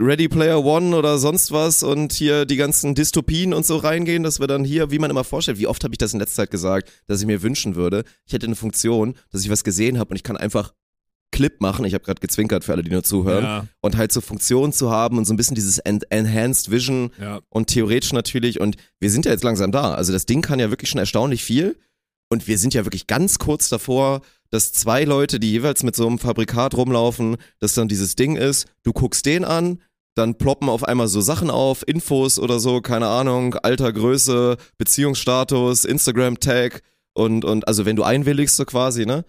Ready Player One oder sonst was und hier die ganzen Dystopien und so reingehen, dass wir dann hier, wie man immer vorstellt, wie oft habe ich das in letzter Zeit gesagt, dass ich mir wünschen würde, ich hätte eine Funktion, dass ich was gesehen habe und ich kann einfach Clip machen, ich habe gerade gezwinkert für alle, die nur zuhören, ja, und halt so Funktionen zu haben und so ein bisschen dieses En Enhanced Vision ja. und theoretisch natürlich. Und wir sind ja jetzt langsam da, also das Ding kann ja wirklich schon erstaunlich viel. Und wir sind ja wirklich ganz kurz davor, dass zwei Leute, die jeweils mit so einem Fabrikat rumlaufen, dass dann dieses Ding ist, du guckst den an, dann ploppen auf einmal so Sachen auf, Infos oder so, keine Ahnung, Alter, Größe, Beziehungsstatus, Instagram-Tag und, und also wenn du einwilligst so quasi, ne?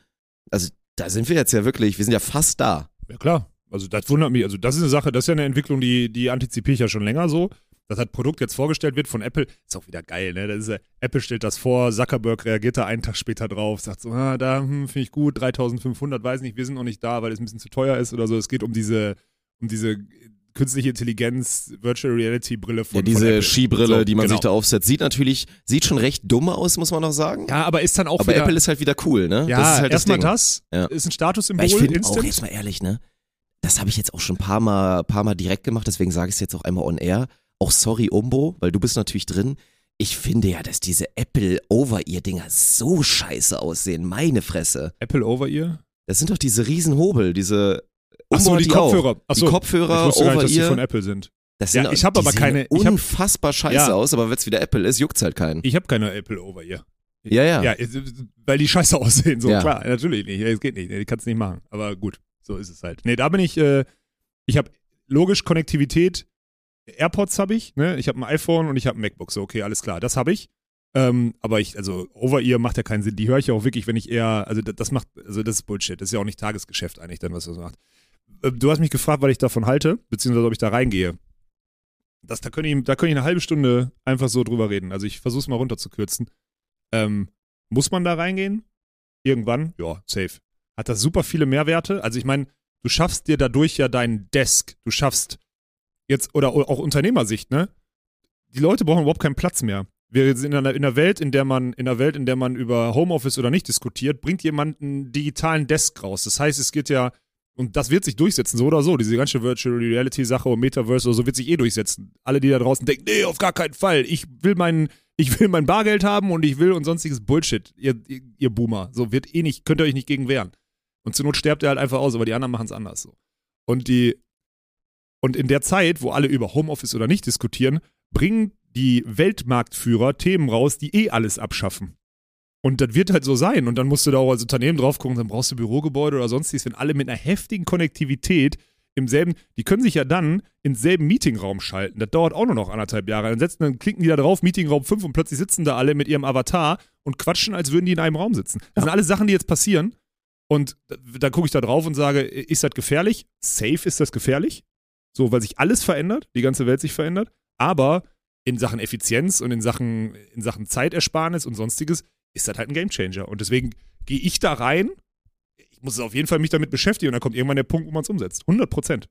Also da sind wir jetzt ja wirklich, wir sind ja fast da. Ja, klar. Also das wundert mich. Also das ist eine Sache, das ist ja eine Entwicklung, die, die antizipiere ich ja schon länger so. Dass das Produkt jetzt vorgestellt wird von Apple, ist auch wieder geil, ne? Das ist, Apple stellt das vor, Zuckerberg reagiert da einen Tag später drauf, sagt so, ah, da hm, finde ich gut, 3500, weiß nicht, wir sind noch nicht da, weil es ein bisschen zu teuer ist oder so. Es geht um diese, um diese künstliche Intelligenz, Virtual Reality Brille von Ja, von diese Apple. Skibrille, So, die man genau. sich da aufsetzt, sieht natürlich, sieht schon recht dumm aus, muss man noch sagen. Ja, aber ist dann auch Aber wieder, Apple ist halt wieder cool, ne? ja, das ist halt das erstmal Ding. das, Ja. ist ein Statussymbol, ich finde auch, instant. jetzt mal ehrlich, ne? Das habe ich jetzt auch schon ein paar Mal, paar Mal direkt gemacht, deswegen sage ich es jetzt auch einmal on air. Auch sorry, Umbo, weil du bist natürlich drin. Ich finde ja, dass diese Apple Over-Ear-Dinger so scheiße aussehen. Meine Fresse. Apple Over-Ear? Das sind doch diese Riesen Hobel, diese Achso, hat die auch. Kopfhörer. Achso, die Kopfhörer ich wusste gar nicht, dass die von. Apple sind. Das Ja, sind, ich hab die aber keine- ich hab- unfassbar scheiße Ja. aus, aber wenn es wieder Apple ist, juckt's halt keinen. Ich habe keine Apple over hier. Ja, ja. Ja, weil die scheiße *laughs* aussehen. So, Ja. klar, natürlich nicht. Es geht nicht. Ich kann es nicht machen. Aber gut, so ist es halt. Nee, da bin ich, äh, ich habe logisch Konnektivität. AirPods habe ich, ne? Ich habe ein iPhone und ich habe ein MacBook. So, okay, alles klar. Das habe ich. Ähm, aber ich, also Over-Ear macht ja keinen Sinn. Die höre ich ja auch wirklich, wenn ich eher, also das macht, also das ist Bullshit. Das ist ja auch nicht Tagesgeschäft eigentlich dann, was das macht. Äh, Du hast mich gefragt, was ich davon halte, beziehungsweise ob ich da reingehe. Das, da könnte ich, da ich eine halbe Stunde einfach so drüber reden. Also ich versuche es mal runterzukürzen. Ähm, muss man da reingehen? Irgendwann? Ja, safe. Hat das super viele Mehrwerte? Also ich meine, du schaffst dir dadurch ja deinen Desk. Du schaffst jetzt, oder auch Unternehmersicht, ne? Die Leute brauchen überhaupt keinen Platz mehr. Wir sind in einer, in einer Welt, in der man, in einer Welt, in der man über Homeoffice oder nicht diskutiert, bringt jemand einen digitalen Desk raus. Das heißt, es geht ja, und das wird sich durchsetzen, so oder so. Diese ganze Virtual Reality Sache und Metaverse oder so wird sich eh durchsetzen. Alle, die da draußen denken, nee, auf gar keinen Fall. Ich will mein, ich will mein Bargeld haben und ich will und sonstiges Bullshit. Ihr, ihr, ihr Boomer. So wird eh nicht, könnt ihr euch nicht gegen wehren. Und zur Not sterbt ihr halt einfach aus, aber die anderen machen es anders so. Und die, und in der Zeit, wo alle über Homeoffice oder nicht diskutieren, bringen die Weltmarktführer Themen raus, die eh alles abschaffen. Und das wird halt so sein. Und dann musst du da auch als Unternehmen drauf gucken, dann brauchst du Bürogebäude oder sonstiges, wenn alle mit einer heftigen Konnektivität im selben, die können sich ja dann ins selben Meetingraum schalten. Das dauert auch nur noch anderthalb Jahre. Dann, setzen, dann klicken die da drauf, Meetingraum 5 und plötzlich sitzen da alle mit ihrem Avatar und quatschen, als würden die in einem Raum sitzen. Das sind alles Sachen, die jetzt passieren. Und da, da gucke ich da drauf und sage, ist das gefährlich? Safe ist das gefährlich. So, weil sich alles verändert, die ganze Welt sich verändert. Aber in Sachen Effizienz und in Sachen, in Sachen Zeitersparnis und sonstiges ist das halt ein Gamechanger. Und deswegen gehe ich da rein. Ich muss auf jeden Fall mich damit beschäftigen und dann kommt irgendwann der Punkt, wo man es umsetzt. 100 Prozent.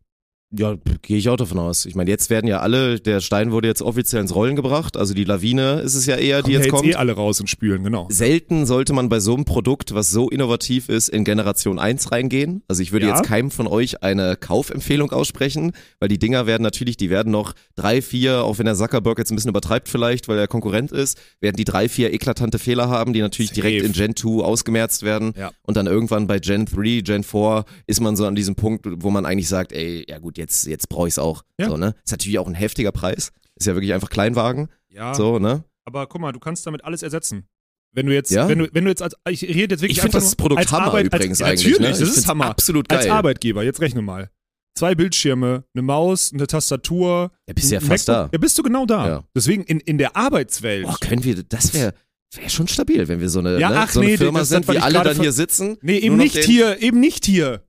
Ja, gehe ich auch davon aus. Ich meine, jetzt werden ja alle, der Stein wurde jetzt offiziell ins Rollen gebracht, also die Lawine ist es ja eher, die ja jetzt kommt. eh alle raus und spülen, genau. Selten sollte man bei so einem Produkt, was so innovativ ist, in Generation 1 reingehen. Also ich würde Ja. jetzt keinem von euch eine Kaufempfehlung aussprechen, weil die Dinger werden natürlich, die werden noch drei, vier, auch wenn der Zuckerberg jetzt ein bisschen übertreibt vielleicht, weil er Konkurrent ist, werden die drei, vier eklatante Fehler haben, die natürlich Safe. direkt in Gen 2 ausgemerzt werden. Ja. Und dann irgendwann bei Gen 3, Gen 4 ist man so an diesem Punkt, wo man eigentlich sagt, ey, ja gut, jetzt, jetzt brauche ich es auch. Ja. So, ne? Ist natürlich auch ein heftiger Preis. Ist ja wirklich einfach Kleinwagen. Ja, So, ne? aber guck mal, du kannst damit alles ersetzen. Wenn du jetzt, Ja? wenn du, wenn du jetzt als, ich rede jetzt wirklich Ich finde einfach das Produkt als Hammer Arbeit, übrigens als, eigentlich. Natürlich, ne? das ist Hammer. Absolut geil. Als Arbeitgeber, jetzt rechne mal. Zwei Bildschirme, eine Maus, eine Tastatur. Ja, bist ja fast MacBook. da. Ja, bist du genau da. Ja. Deswegen in, in der Arbeitswelt. Boah, können wir, das wäre wär schon stabil, wenn wir so eine, Ja, ne, ach so eine nee, Firma sind, wie alle dann hier sitzen. nee, eben nicht hier, eben nicht hier.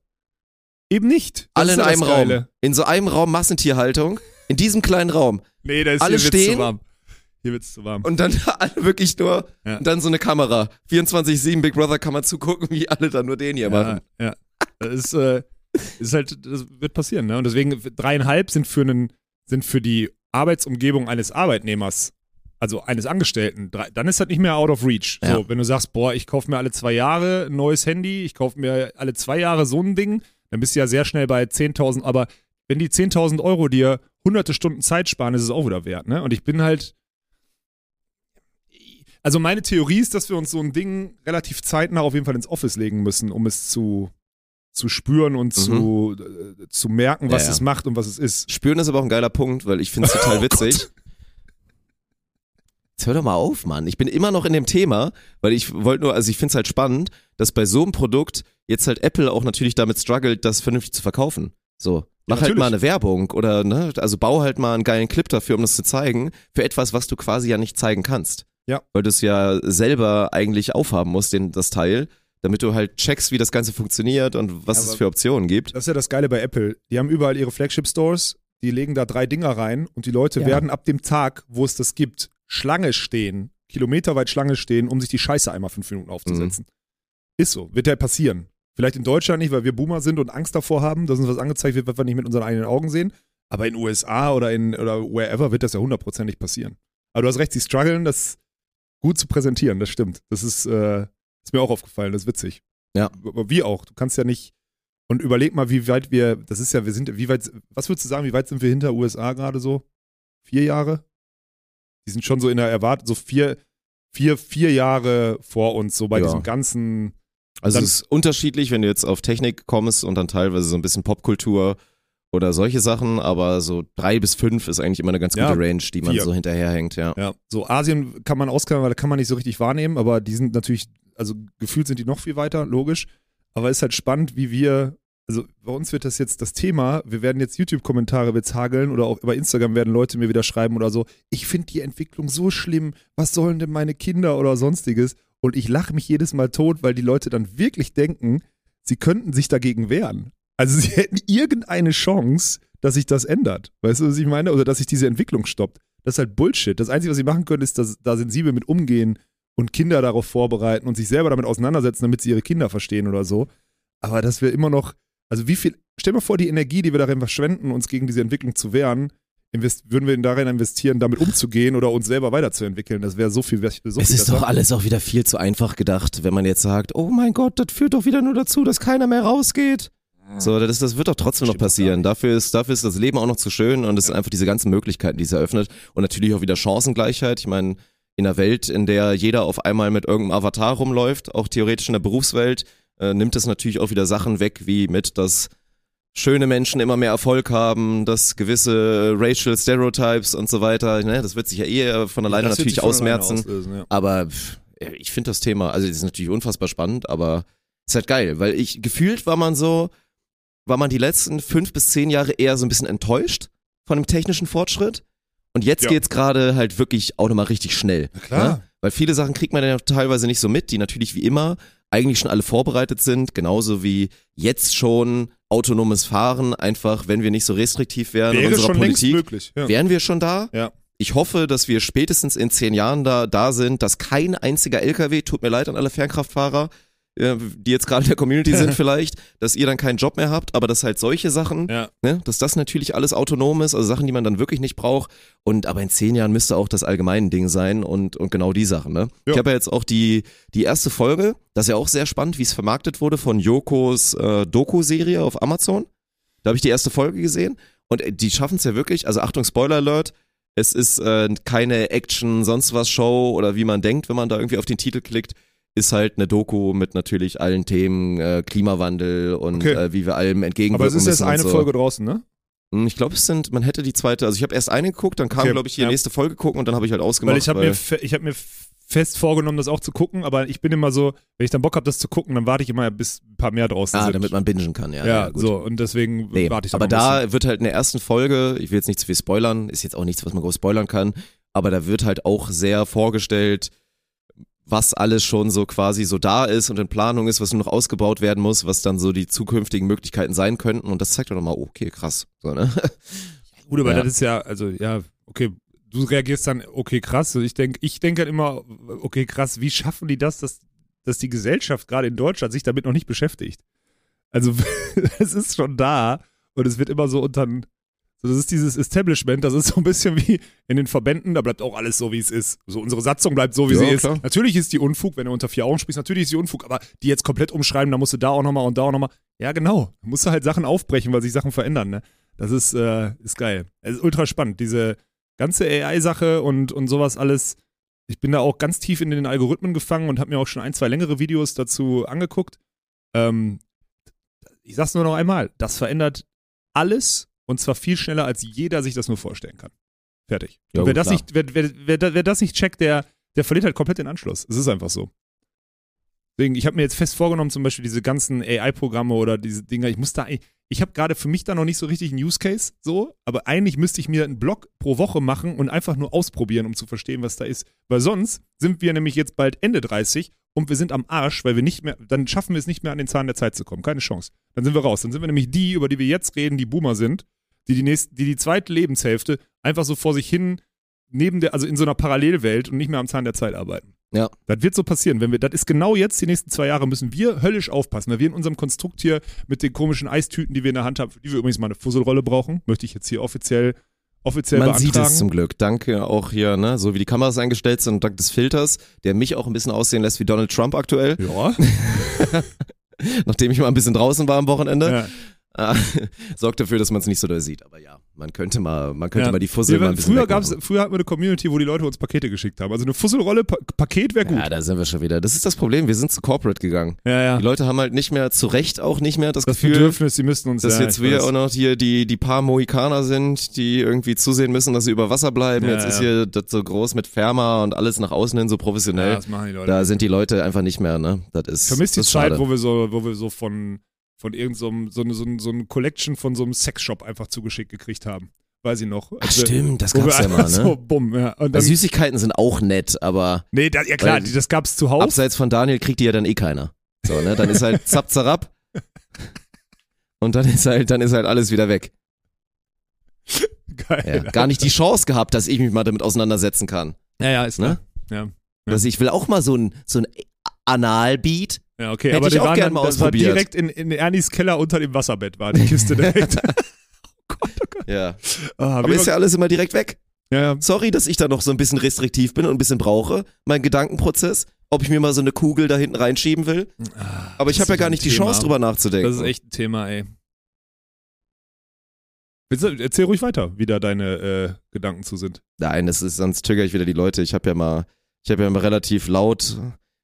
Eben nicht. Das Alle in ja einem Raum. Geile. In so einem Raum Massentierhaltung. In diesem kleinen Raum. Nee, da ist Alle hier stehen. zu warm. Hier wird's zu warm. Und dann *laughs* alle wirklich nur, Ja. und dann so eine Kamera. 24-7 Big Brother kann man zugucken, wie alle dann nur den hier machen. Ja, ja. Das ist, äh, ist halt, das wird passieren, ne? Und deswegen dreieinhalb sind für einen, sind für die Arbeitsumgebung eines Arbeitnehmers, also eines Angestellten, dann ist das nicht mehr out of reach. Ja. So, wenn du sagst, boah, ich kaufe mir alle zwei Jahre ein neues Handy, ich kaufe mir alle zwei Jahre so ein Ding, dann bist du ja sehr schnell bei 10.000, aber wenn die 10.000 Euro dir hunderte Stunden Zeit sparen, ist es auch wieder wert, ne? Und ich bin halt, also meine Theorie ist, dass wir uns so ein Ding relativ zeitnah auf jeden Fall ins Office legen müssen, um es zu, zu spüren und zu, äh, zu merken, was Mhm. Ja, ja. es macht und was es ist. Spüren ist aber auch ein geiler Punkt, weil ich finde es total *laughs* Oh witzig. Jetzt hör doch mal auf, Mann. Ich bin immer noch in dem Thema, weil ich wollte nur, also ich finde es halt spannend, dass bei so einem Produkt jetzt halt Apple auch natürlich damit struggelt, das vernünftig zu verkaufen. So, mach halt natürlich. mal eine Werbung oder, ne, also bau halt mal einen geilen Clip dafür, um das zu zeigen, für etwas, was du quasi ja nicht zeigen kannst. Ja. Weil du es ja selber eigentlich aufhaben musst, den, das Teil, damit du halt checkst, wie das Ganze funktioniert und was Ja, es für Optionen gibt. Das ist ja das Geile bei Apple. Die haben überall ihre Flagship-Stores, die legen da drei Dinger rein und die Leute Ja. werden ab dem Tag, wo es das gibt, Schlange stehen, kilometerweit Schlange stehen, um sich die Scheiße einmal fünf Minuten aufzusetzen. Mhm. Ist so, wird ja passieren. Vielleicht in Deutschland nicht, weil wir Boomer sind und Angst davor haben, dass uns was angezeigt wird, was wir nicht mit unseren eigenen Augen sehen. Aber in USA oder in oder wherever wird das ja hundertprozentig passieren. Aber du hast recht, sie strugglen, das gut zu präsentieren, das stimmt. Das ist, äh, ist mir auch aufgefallen, das ist witzig. Ja. Aber wie auch, du kannst ja nicht. Und überleg mal, wie weit wir, das ist ja, wir sind, wie weit, was würdest du sagen, wie weit sind wir hinter USA gerade so? Vier Jahre? Die sind schon so in der Erwartung, so vier, vier, vier Jahre vor uns, so bei Ja. diesem ganzen, Also es ist unterschiedlich, wenn du jetzt auf Technik kommst und dann teilweise so ein bisschen Popkultur oder solche Sachen, aber so drei bis fünf ist eigentlich immer eine ganz gute Ja, Range, die man vier. so hinterherhängt, ja. Ja, so Asien kann man ausklammern, weil da kann man nicht so richtig wahrnehmen, aber die sind natürlich, also gefühlt sind die noch viel weiter, logisch. Aber ist halt spannend, wie wir, also bei uns wird das jetzt das Thema, wir werden jetzt YouTube-Kommentare hageln oder auch über Instagram werden Leute mir wieder schreiben oder so, ich finde die Entwicklung so schlimm, was sollen denn meine Kinder oder sonstiges? Und ich lache mich jedes Mal tot, weil die Leute dann wirklich denken, sie könnten sich dagegen wehren. Also sie *laughs* hätten irgendeine Chance, dass sich das ändert. Weißt du, was ich meine? Oder dass sich diese Entwicklung stoppt. Das ist halt Bullshit. Das Einzige, was sie machen können, ist, dass, da sensibel mit umgehen und Kinder darauf vorbereiten und sich selber damit auseinandersetzen, damit sie ihre Kinder verstehen oder so. Aber dass wir immer noch, also wie viel, stell dir mal vor, die Energie, die wir darin verschwenden, uns gegen diese Entwicklung zu wehren, invest, würden wir darin investieren, damit umzugehen oder uns selber weiterzuentwickeln. Das wäre so viel, so Es viel ist doch alles auch wieder viel zu einfach gedacht, wenn man jetzt sagt, oh mein Gott, das führt doch wieder nur dazu, dass keiner mehr rausgeht. So, das, das wird doch trotzdem noch Stimmt gar passieren. Dafür ist, dafür ist das Leben auch noch zu schön und es sind einfach diese ganzen Möglichkeiten, die es eröffnet. Und natürlich auch wieder Chancengleichheit. Ich meine, in einer Welt, in der jeder auf einmal mit irgendeinem Avatar rumläuft, auch theoretisch in der Berufswelt, äh, nimmt es natürlich auch wieder Sachen weg, wie mit, dass schöne Menschen immer mehr Erfolg haben, dass gewisse Racial Stereotypes und so weiter, ne, das wird sich ja eh von alleine wird natürlich ausmerzen. auslösen, ja. Aber pff, ich finde das Thema, also das ist natürlich unfassbar spannend, aber ist halt geil, weil ich gefühlt war man so, war man die letzten fünf bis zehn Jahre eher so ein bisschen enttäuscht von dem technischen Fortschritt. Und jetzt Ja. geht's gerade halt wirklich auch nochmal richtig schnell. klar. Ne? Weil viele Sachen kriegt man ja teilweise nicht so mit, die natürlich wie immer eigentlich schon alle vorbereitet sind, genauso wie jetzt schon autonomes Fahren, einfach wenn wir nicht so restriktiv wären in Wäre unserer schon Politik, möglich. Ja. wären wir schon da. Ja. Ich hoffe, dass wir spätestens in zehn Jahren da, da sind, dass kein einziger LKW, tut mir leid an alle Fernkraftfahrer, die jetzt gerade in der Community sind *laughs* vielleicht, dass ihr dann keinen Job mehr habt, aber dass halt solche Sachen, Ja. ne, dass das natürlich alles autonom ist, also Sachen, die man dann wirklich nicht braucht. Und aber in zehn Jahren müsste auch das allgemeine Ding sein und, und genau die Sachen. Ne? Ja. Ich habe ja jetzt auch die, die erste Folge, das ist ja auch sehr spannend, wie es vermarktet wurde von Yokos äh, Doku-Serie auf Amazon. Da habe ich die erste Folge gesehen und äh, die schaffen es ja wirklich, also Achtung, Spoiler Alert, es ist äh, keine Action, sonst was Show oder wie man denkt, wenn man da irgendwie auf den Titel klickt, ist halt eine Doku mit natürlich allen Themen, äh, Klimawandel und Okay. äh, wie wir allem entgegenwirken Aber es ist jetzt eine so. Folge draußen, ne? Hm, Ich glaube, es sind, man hätte die zweite, also ich habe erst eine geguckt, dann kam, Okay, glaube ich, die ja. nächste Folge gucken und dann habe ich halt ausgemacht. Weil ich habe mir, ich hab mir fest vorgenommen, das auch zu gucken, aber ich bin immer so, wenn ich dann Bock habe, das zu gucken, dann warte ich immer, bis ein paar mehr draußen ah, sind. damit man bingen kann, ja. ja, gut. so, und deswegen Nee, warte ich aber ein bisschen. da wird halt in der ersten Folge, ich will jetzt nicht zu viel spoilern, ist jetzt auch nichts, was man groß spoilern kann, aber da wird halt auch sehr vorgestellt, was alles schon so quasi so da ist und in Planung ist, was nur noch ausgebaut werden muss, was dann so die zukünftigen Möglichkeiten sein könnten und das zeigt doch nochmal, okay, krass. So, ne? *laughs* Gut, aber Ja. das ist ja, also ja, okay, du reagierst dann, okay, krass. Ich denke, ich denke halt immer, okay, krass, wie schaffen die das, dass, dass die Gesellschaft gerade in Deutschland sich damit noch nicht beschäftigt? Also *laughs* es ist schon da und es wird immer so unter so, das ist dieses Establishment, das ist so ein bisschen wie in den Verbänden, da bleibt auch alles so, wie es ist. So, unsere Satzung bleibt so, wie Ja, sie ist. klar. Natürlich ist die Unfug, wenn du unter vier Augen sprichst, natürlich ist die Unfug, aber die jetzt komplett umschreiben, da musst du da auch nochmal und da auch nochmal. Ja, genau. Da musst du halt Sachen aufbrechen, weil sich Sachen verändern, ne? Das ist, äh, ist geil. Es ist ultra spannend. Diese ganze AI-Sache und, und sowas alles. Ich bin da auch ganz tief in den Algorithmen gefangen und habe mir auch schon ein, zwei längere Videos dazu angeguckt. Ähm, ich sag's nur noch einmal, das verändert alles und zwar viel schneller, als jeder sich das nur vorstellen kann. Fertig. Ja, wer gut, das, klar. nicht, wer, wer, wer, wer das nicht checkt, der, der verliert halt komplett den Anschluss. Es ist einfach so. Deswegen, ich habe mir jetzt fest vorgenommen, zum Beispiel diese ganzen AI-Programme oder diese Dinger, ich muss da, ich habe gerade für mich da noch nicht so richtig einen Use Case, so, aber eigentlich müsste ich mir einen Blog pro Woche machen und einfach nur ausprobieren, um zu verstehen, was da ist. Weil sonst sind wir nämlich jetzt bald Ende 30 und wir sind am Arsch, weil wir nicht mehr, dann schaffen wir es nicht mehr an den Zahn der Zeit zu kommen. Keine Chance. Dann sind wir raus. Dann sind wir nämlich die, über die wir jetzt reden, die Boomer sind, die die, nächste, die, die zweite Lebenshälfte einfach so vor sich hin neben der, also in so einer Parallelwelt und nicht mehr am Zahn der Zeit arbeiten. Ja. Das wird so passieren. Wenn wir, das ist genau jetzt, die nächsten zwei Jahre müssen wir höllisch aufpassen, weil wir in unserem Konstrukt hier mit den komischen Eistüten, die wir in der Hand haben, für die wir übrigens mal eine Fusselrolle brauchen, möchte ich jetzt hier offiziell, offiziell Man beantragen. sieht es zum Glück. Danke auch hier, ne, so wie die Kameras eingestellt sind und dank des Filters, der mich auch ein bisschen aussehen lässt wie Donald Trump aktuell, ja. *laughs* nachdem ich mal ein bisschen draußen war am Wochenende. ja. Ah, *laughs* sorgt dafür, dass man es nicht so doll sieht. Aber ja, man könnte mal, man könnte Ja. mal die Fussel Wir- mal ein bisschen früher, gab's, früher hatten wir eine Community, wo die Leute uns Pakete geschickt haben. Also eine Fusselrolle, pa Paket wäre gut. Ja, da sind wir schon wieder. Das ist das Problem. Wir sind zu corporate gegangen. Ja, ja. Die Leute haben halt nicht mehr, zu Recht auch nicht mehr das, Das Gefühl, Bedürfnis, die müssten uns dass ja, jetzt wir weiß. auch noch hier die, die paar Mohikaner sind, die irgendwie zusehen müssen, dass sie über Wasser bleiben. Ja, jetzt ist ja. hier das so groß mit Firma und alles nach außen hin so ja, professionell. das machen die Leute. da sind die Leute einfach nicht mehr, ne? Das ist. Ich vermisse die das ist Zeit, schade. wo wir so, wo wir so von, von irgendeinem, so, eine- so, ein- so eine Collection von so einem Sexshop einfach zugeschickt gekriegt haben. Weiß ich noch. Ach, Als wir- stimmt, das gab's ja mal, *laughs* ne? so, bumm, ja. Und dann, Süßigkeiten sind auch nett, aber nee, da, ja klar, das gab's zuhauf. abseits von Daniel kriegt die ja dann eh keiner. So, ne? Dann ist halt *laughs* zapp, zarab. Und dann ist halt, dann ist halt alles wieder weg. Geil. Ja. Gar nicht die Chance gehabt, dass ich mich mal damit auseinandersetzen kann. Ja, ja, ist Ne? klar. Ja. Dass ich will auch mal so ein, so ein Analbeat. Ja, okay, Hätte aber ich die auch waren gern dann, mal das war ausprobiert. direkt in, in Ernies Keller unter dem Wasserbett war die Kiste *laughs* direkt. *laughs* oh Gott, oh Gott. Ja. Ah, Aber ist ja alles immer direkt weg. ja, ja. Sorry, dass ich da noch so ein bisschen restriktiv bin und ein bisschen brauche, mein Gedankenprozess, ob ich mir mal so eine Kugel da hinten reinschieben will. Aber ich Das habe ja ist gar ein nicht die Thema. Chance, drüber nachzudenken. Das ist echt ein Thema, ey. Willst du- Erzähl ruhig weiter, wie da deine äh, Gedanken zu sind. Nein, das ist, sonst triggere ich wieder die Leute. Ich habe ja mal, ich habe ja mal relativ laut,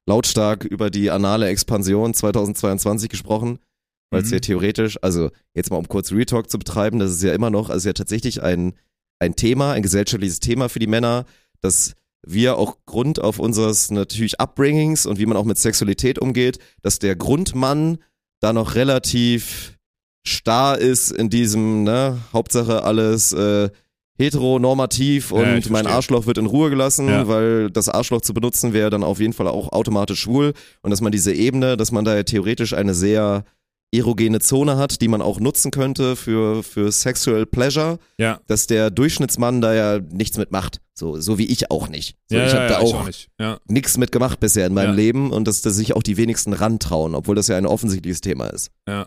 lautstark über die anale Expansion 2022 gesprochen, weil es Mhm. ja theoretisch, also jetzt mal um kurz Retalk zu betreiben, das ist ja immer noch, also ja tatsächlich ein, ein Thema, ein gesellschaftliches Thema für die Männer, dass wir auch Grund auf unseres natürlich Upbringings und wie man auch mit Sexualität umgeht, dass der Grundmann da noch relativ starr ist in diesem, ne, Hauptsache alles äh, heteronormativ und Ja, mein. Arschloch wird in Ruhe gelassen, Ja. weil das Arschloch zu benutzen wäre dann auf jeden Fall auch automatisch schwul und dass man diese Ebene, dass man da ja theoretisch eine sehr erogene Zone hat, die man auch nutzen könnte für, für Sexual Pleasure, Ja. dass der Durchschnittsmann da ja nichts mitmacht. So, so wie ich auch nicht. So, ja, ich habe ja, da auch. Ja. nichts mitgemacht bisher in meinem. Leben und dass, dass sich auch die wenigsten rantrauen, obwohl das ja ein offensichtliches Thema ist. Ja.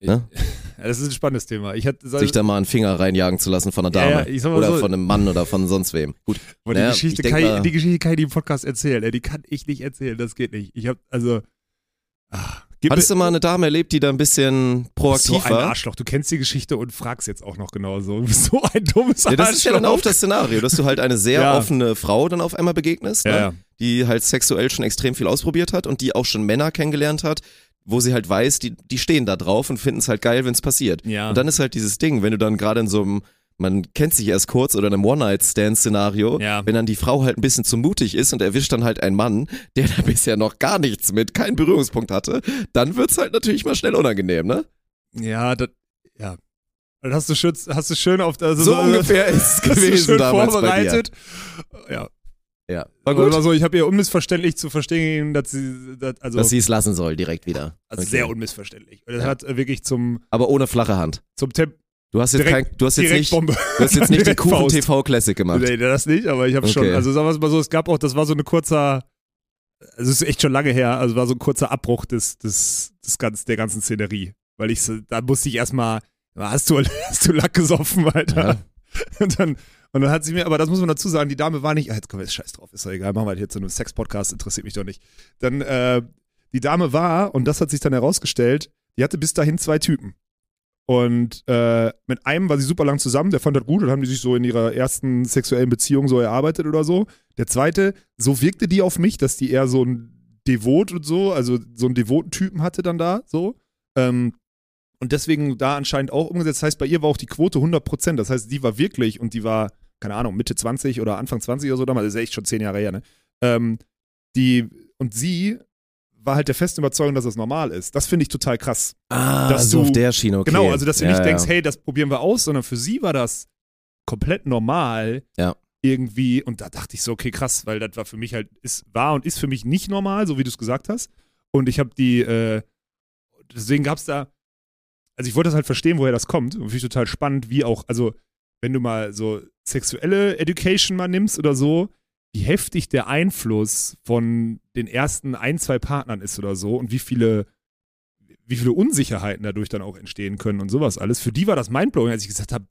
Ne? Ja, *laughs* das ist ein spannendes Thema. Ich hatte Sich da mal einen Finger reinjagen zu lassen von einer Ja, Dame ja, mal oder so- von einem Mann oder von sonst wem. Gut, Aber die, Naja, Geschichte ich kann ich, die Geschichte kann ich im Podcast erzählen. Die kann ich nicht erzählen. Das geht nicht. Ich habe also. Gib hattest du mal eine Dame erlebt, die da ein bisschen proaktiv so ein war? Arschloch. Du kennst die Geschichte und fragst jetzt auch noch genau so. Du bist so ein dummes Ja, Arschloch. das ist ja dann auch das Szenario, dass du halt eine sehr *laughs* Ja. offene Frau dann auf einmal begegnest, Ja, ne? ja. die halt sexuell schon extrem viel ausprobiert hat und die auch schon Männer kennengelernt hat, wo sie halt weiß, die, die stehen da drauf und finden es halt geil, wenn es passiert. Ja. Und dann ist halt dieses Ding, wenn du dann gerade in so einem, man kennt sich erst kurz oder in einem One-Night-Stand-Szenario, Ja. wenn dann die Frau halt ein bisschen zu mutig ist und erwischt dann halt einen Mann, der da bisher noch gar nichts mit, keinen Berührungspunkt hatte, dann wird's halt natürlich mal schnell unangenehm, ne? Ja, das, ja. Das hast du schön, hast du schön auf, also So ungefähr ist es gewesen damals vorbereitet. Ja. bei dir. Ja. War gut. Also ich habe ihr unmissverständlich zu verstehen, dass sie, dass, also, Dass sie es lassen soll, direkt wieder. also Okay. sehr unmissverständlich. Das Ja. hat äh, wirklich zum, Aber ohne flache Hand. zum Temp Du hast jetzt, Direkt- kein, du hast jetzt nicht, Bombe. du hast jetzt nicht die *laughs* Kuchen. TV Classic gemacht. Nee, das nicht, aber ich habe schon, Okay. also sagen wir mal so, es gab auch, das war so eine kurzer, also es ist echt schon lange her, also war so ein kurzer Abbruch des, des, des ganz, der ganzen Szenerie. Weil ich, so- da musste ich erstmal, hast du, *laughs* hast du Lack gesoffen, Alter? Ja. *laughs* Und dann, und dann hat sie mir, aber das muss man dazu sagen, die Dame war nicht, ah, jetzt komm, jetzt scheiß drauf, ist doch egal, machen wir halt jetzt so einen Sex-Podcast, interessiert mich doch nicht. Dann, äh, die Dame war, und das hat sich dann herausgestellt, die hatte bis dahin zwei Typen. Und äh, mit einem war sie super lang zusammen, der fand das gut und haben die sich so in ihrer ersten sexuellen Beziehung so erarbeitet oder so. Der zweite, so wirkte die auf mich, dass die eher so ein Devot und so, also so einen devoten Typen hatte dann da, so. Ähm, und deswegen da anscheinend auch umgesetzt. Das heißt, bei ihr war auch die Quote 100%. Das heißt, die war wirklich und die war, keine Ahnung, Mitte 20 oder Anfang 20 oder so damals, das ist echt schon zehn Jahre her, ne? Ähm, die, und sie war halt der festen Überzeugung, dass das normal ist. Das finde ich total krass. Ah, Dass so du- auf der Schiene, okay. Genau, also dass du ja, nicht ja. denkst, hey, das probieren wir aus, sondern für sie war das komplett normal. Ja. Irgendwie, und da dachte ich so, okay, krass, weil das war für mich halt, ist, war und ist für mich nicht normal, so wie du es gesagt hast. Und ich habe die, äh, deswegen gab es da, also ich wollte das halt verstehen, woher das kommt. Und finde ich total spannend, wie auch, also wenn du mal so sexuelle Education mal nimmst oder so, wie heftig der Einfluss von den ersten ein, zwei Partnern ist oder so und wie viele, wie viele Unsicherheiten dadurch dann auch entstehen können und sowas alles. Für die war das mindblowing, als ich gesagt habe,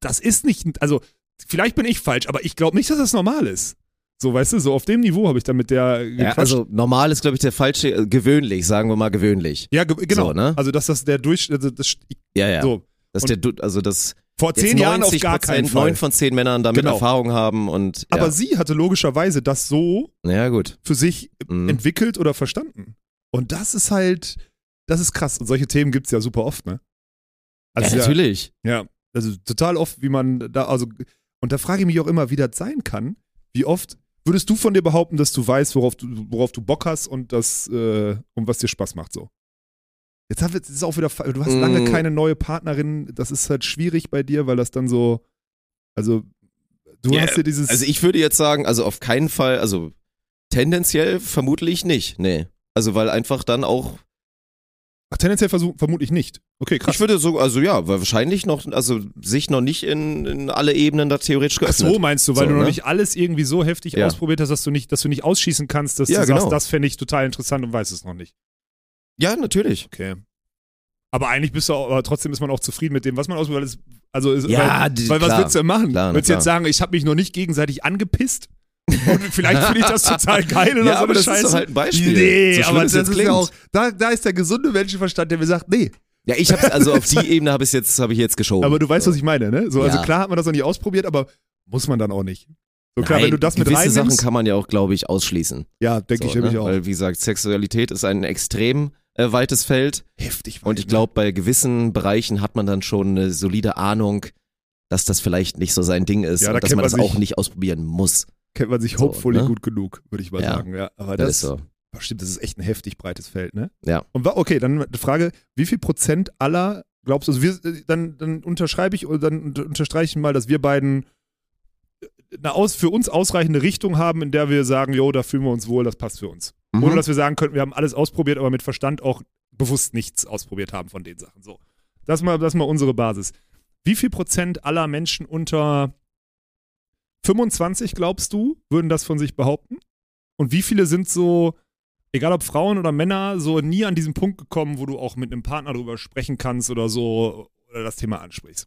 das ist nicht, also vielleicht bin ich falsch, aber ich glaube nicht, dass das normal ist. So, weißt du, so auf dem Niveau habe ich dann mit der Ja, gequatscht. also normal ist, glaube ich, der falsche, äh, gewöhnlich, sagen wir mal gewöhnlich. Ja, ge genau. So, ne? Also, dass das der Durch, also das, Ja, ja. so. Das ist der, also das Vor zehn Jahren auf 90 gar keinen Fall. neun von zehn Männern damit Genau. Erfahrung haben und Aber ja. sie hatte logischerweise das so ja gut. für sich Mhm. entwickelt oder verstanden. Und das ist halt, das ist krass. Und solche Themen gibt's ja super oft, ne? Also ja, natürlich. Ja, also total oft, wie man da, also, und da frage ich mich auch immer, wie das sein kann. Wie oft würdest du von dir behaupten, dass du weißt, worauf du, worauf du Bock hast und das, äh, und was dir Spaß macht, so? Jetzt haben wir- jetzt ist auch wieder, du hast lange Mm. keine neue Partnerin, das ist halt schwierig bei dir, weil das dann so, also, du Ja, hast ja dieses, Also ich würde jetzt sagen, also auf keinen Fall, also tendenziell vermutlich nicht. Nee. Also weil einfach dann auch ach, tendenziell versuch, vermutlich nicht. Okay, krass. Ich würde so, also ja, wahrscheinlich noch, also sich noch nicht in, in alle Ebenen da theoretisch Ach geöffnet. so, meinst du, weil So, du noch ne? nicht alles irgendwie so heftig Ja. ausprobiert hast, dass du nicht, dass du nicht ausschießen kannst, dass Ja, du genau. sagst, das fände ich total interessant und weiß es noch nicht. Ja, natürlich. Okay. Aber eigentlich bist du auch, aber trotzdem ist man auch zufrieden mit dem, was man ausprobiert. weil es- Also, ist, Ja, weil, die- weil was klar. willst du denn machen? Klar, willst du jetzt sagen, ich habe mich noch nicht gegenseitig angepisst? Und vielleicht finde ich das *laughs* total geil oder Ja, so aber das Scheiße. ist doch halt ein Beispiel. Nee, So aber das jetzt ist klingt. ja auch, da, da ist der gesunde Menschenverstand, der mir sagt, nee. Ja, ich habe also auf die Ebene habe ich jetzt habe ich jetzt geschoben. Aber du weißt, so. was ich meine, ne? So, also Ja. klar hat man das noch nicht ausprobiert, aber muss man dann auch nicht. So klar, Nein, wenn du das mit gewisse Sachen reinnimmst, kann man ja auch, glaube ich, ausschließen. ja, denke So, ich nämlich ne? auch. Weil wie gesagt, Sexualität ist ein extrem äh, weites Feld Heftig. und ich weit, ne? glaube, bei gewissen Bereichen hat man dann schon eine solide Ahnung, dass das vielleicht nicht so sein Ding ist Ja, da und dass kennt man das man sich- auch nicht ausprobieren muss. kennt man sich So, hopefully ne? gut genug, würde ich mal Ja. sagen. Ja, aber Das, das, ist so. Ach, Stimmt, das ist echt ein heftig breites Feld, ne? Ja. Und okay, dann die Frage, wie viel Prozent aller glaubst du, also wir, äh, dann, dann unterschreibe ich oder dann unter- unterstreiche ich mal, dass wir beiden äh, eine aus, für uns ausreichende Richtung haben, in der wir sagen, jo, da fühlen wir uns wohl, das passt für uns. Mhm. Ohne dass wir sagen könnten, wir haben alles ausprobiert, aber mit Verstand auch bewusst nichts ausprobiert haben von den Sachen. So. Das mal, das ist mal unsere Basis. Wie viel Prozent aller Menschen unter 25, glaubst du, würden das von sich behaupten? Und wie viele sind so, egal ob Frauen oder Männer, so nie an diesen Punkt gekommen, wo du auch mit einem Partner drüber sprechen kannst oder so oder das Thema ansprichst?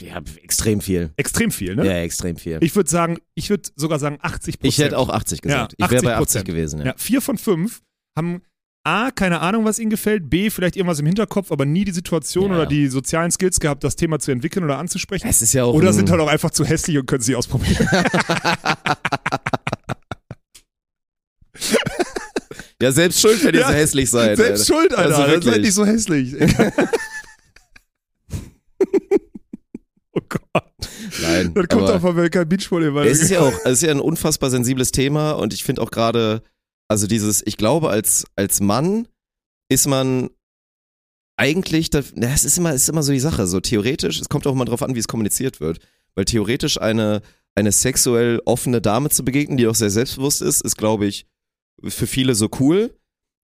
Ja, extrem viel. Extrem viel, ne? Ja, extrem viel. Ich würde sagen, ich würde sogar sagen 80 Prozent. Ich hätte auch 80 gesagt. Ja, ich wäre bei 80%. 80 gewesen. Ja. Ja, vier von fünf haben A, keine Ahnung, was ihnen gefällt, B, vielleicht irgendwas im Hinterkopf, aber nie die Situation Ja. oder die sozialen Skills gehabt, das Thema zu entwickeln oder anzusprechen. Es ist ja auch Oder sind halt auch einfach zu hässlich und können sie ausprobieren. *laughs* *laughs* Ja, selbst schuld, wenn ihr Ja, so hässlich seid. Selbst Alter. schuld, Alter. Also Also wirklich. seid nicht so hässlich. *laughs* oh Gott. Nein. Das kommt auch von American Beachvolleyball. Es ist ja auch, es ist ja ein unfassbar sensibles Thema und ich finde auch gerade, also dieses, ich glaube, als, als Mann ist man eigentlich, da, na, es ist immer, es ist immer so die Sache, so theoretisch, es kommt auch mal drauf an, wie es kommuniziert wird, weil theoretisch eine, eine sexuell offene Dame zu begegnen, die auch sehr selbstbewusst ist, ist, glaube ich, für viele so cool.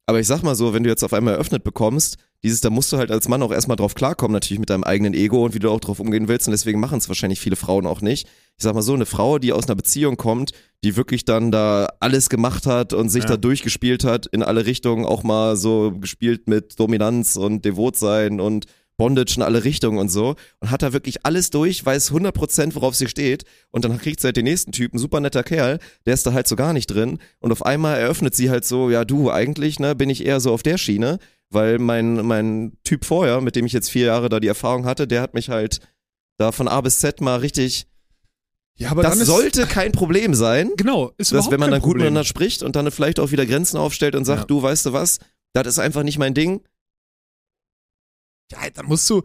Aber ich sag mal so, wenn du jetzt auf einmal eröffnet bekommst, dieses, da musst du halt als Mann auch erstmal drauf klarkommen, natürlich mit deinem eigenen Ego und wie du auch drauf umgehen willst. Und deswegen machen es wahrscheinlich viele Frauen auch nicht. Ich sag mal so, eine Frau, die aus einer Beziehung kommt, die wirklich dann da alles gemacht hat und sich Ja. da durchgespielt hat, in alle Richtungen, auch mal so gespielt mit Dominanz und Devotsein und Bondage in alle Richtungen und so und hat da wirklich alles durch, weiß 100% worauf sie steht und dann kriegt sie halt den nächsten Typen, super netter Kerl, der ist da halt so gar nicht drin und auf einmal eröffnet sie halt so, ja du, eigentlich ne, bin ich eher so auf der Schiene, weil mein, mein Typ vorher, mit dem ich jetzt vier Jahre da die Erfahrung hatte, der hat mich halt da von A bis Z mal richtig, ja, aber das dann ist, sollte kein Problem sein, Genau, ist dass überhaupt wenn man dann gut Problem. miteinander spricht und dann vielleicht auch wieder Grenzen aufstellt und sagt, Ja. du weißt du was, das ist einfach nicht mein Ding. Ja, da musst du,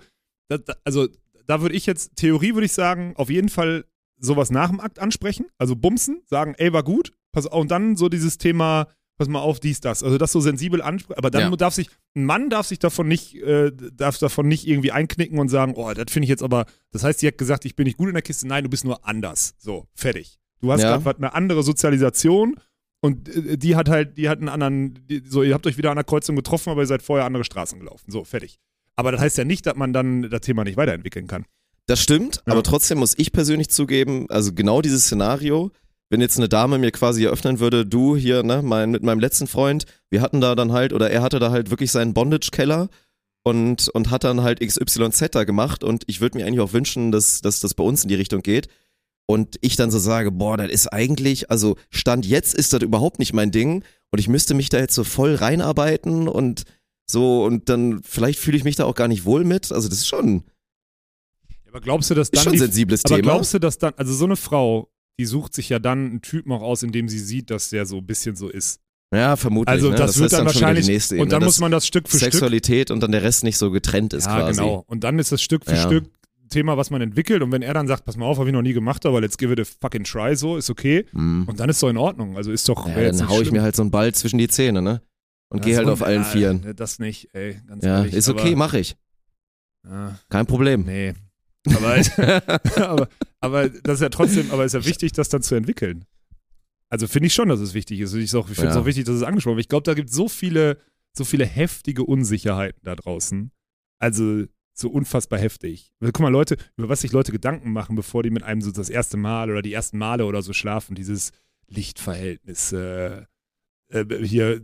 da, da, also da würde ich jetzt, Theorie würde ich sagen, auf jeden Fall sowas nach dem Akt ansprechen, also bumsen, sagen, ey, war gut, pass auf, und dann so dieses Thema, pass mal auf, dies, das, also das so sensibel ansprechen, aber dann Ja. darf sich, ein Mann darf sich davon nicht, äh, darf davon nicht irgendwie einknicken und sagen, oh, das finde ich jetzt aber, das heißt, sie hat gesagt, ich bin nicht gut in der Kiste, nein, du bist nur anders, so, fertig. Du hast Ja. gerade eine andere Sozialisation und äh, die hat halt, die hat einen anderen, die, so, ihr habt euch wieder an der Kreuzung getroffen, aber ihr seid vorher andere Straßen gelaufen, so, fertig. Aber das heißt ja nicht, dass man dann das Thema nicht weiterentwickeln kann. Das stimmt, Ja. aber trotzdem muss ich persönlich zugeben, also genau dieses Szenario, wenn jetzt eine Dame mir quasi eröffnen würde, du hier, ne, mein, mit meinem letzten Freund, wir hatten da dann halt, oder er hatte da halt wirklich seinen Bondage-Keller und, und hat dann halt XYZ da gemacht und ich würde mir eigentlich auch wünschen, dass, dass das bei uns in die Richtung geht. und ich dann so sage, boah, das ist eigentlich, also Stand jetzt ist das überhaupt nicht mein Ding und ich müsste mich da jetzt so voll reinarbeiten und so und dann vielleicht fühle ich mich da auch gar nicht wohl mit. Also das ist schon, Aber glaubst du, dass ist dann schon ein die, sensibles aber Thema. glaubst du, dass dann, also so eine Frau, die sucht sich ja dann einen Typen auch aus, in dem sie sieht, dass der so ein bisschen so ist. ja, vermutlich. Also ne? das, wird ist dann wieder wahrscheinlich, die nächste und Ebene, dann dass muss man das Stück für Stück Sexualität und dann der Rest nicht so getrennt ist ja, quasi. genau. Und dann ist das Stück für Ja. Stück Thema, was man entwickelt. Und wenn er dann sagt, pass mal auf, habe ich noch nie gemacht, aber let's give it a fucking try, so, ist okay. Mhm. Und dann ist doch in Ordnung. Also ist doch. Ja, dann nicht hau ich schlimm. mir halt so einen Ball zwischen die Zähne, ne? Und geh halt auf allen Vieren. Das nicht, ey, ganz Ja, ehrlich. ist okay, mach ich. Ja, Kein Problem. nee. *laughs* Aber, *laughs* aber, aber das ist ja trotzdem, aber ist ja wichtig, das dann zu entwickeln. Also finde ich schon, dass es wichtig ist. Und Ich, ich finde es Ja. auch wichtig, dass es angesprochen wird. Ich glaube, da gibt es so viele, so viele heftige Unsicherheiten da draußen. Also so unfassbar heftig. Guck mal, Leute, über was sich Leute Gedanken machen, bevor die mit einem so das erste Mal oder die ersten Male oder so schlafen, dieses Lichtverhältnis, äh, hier,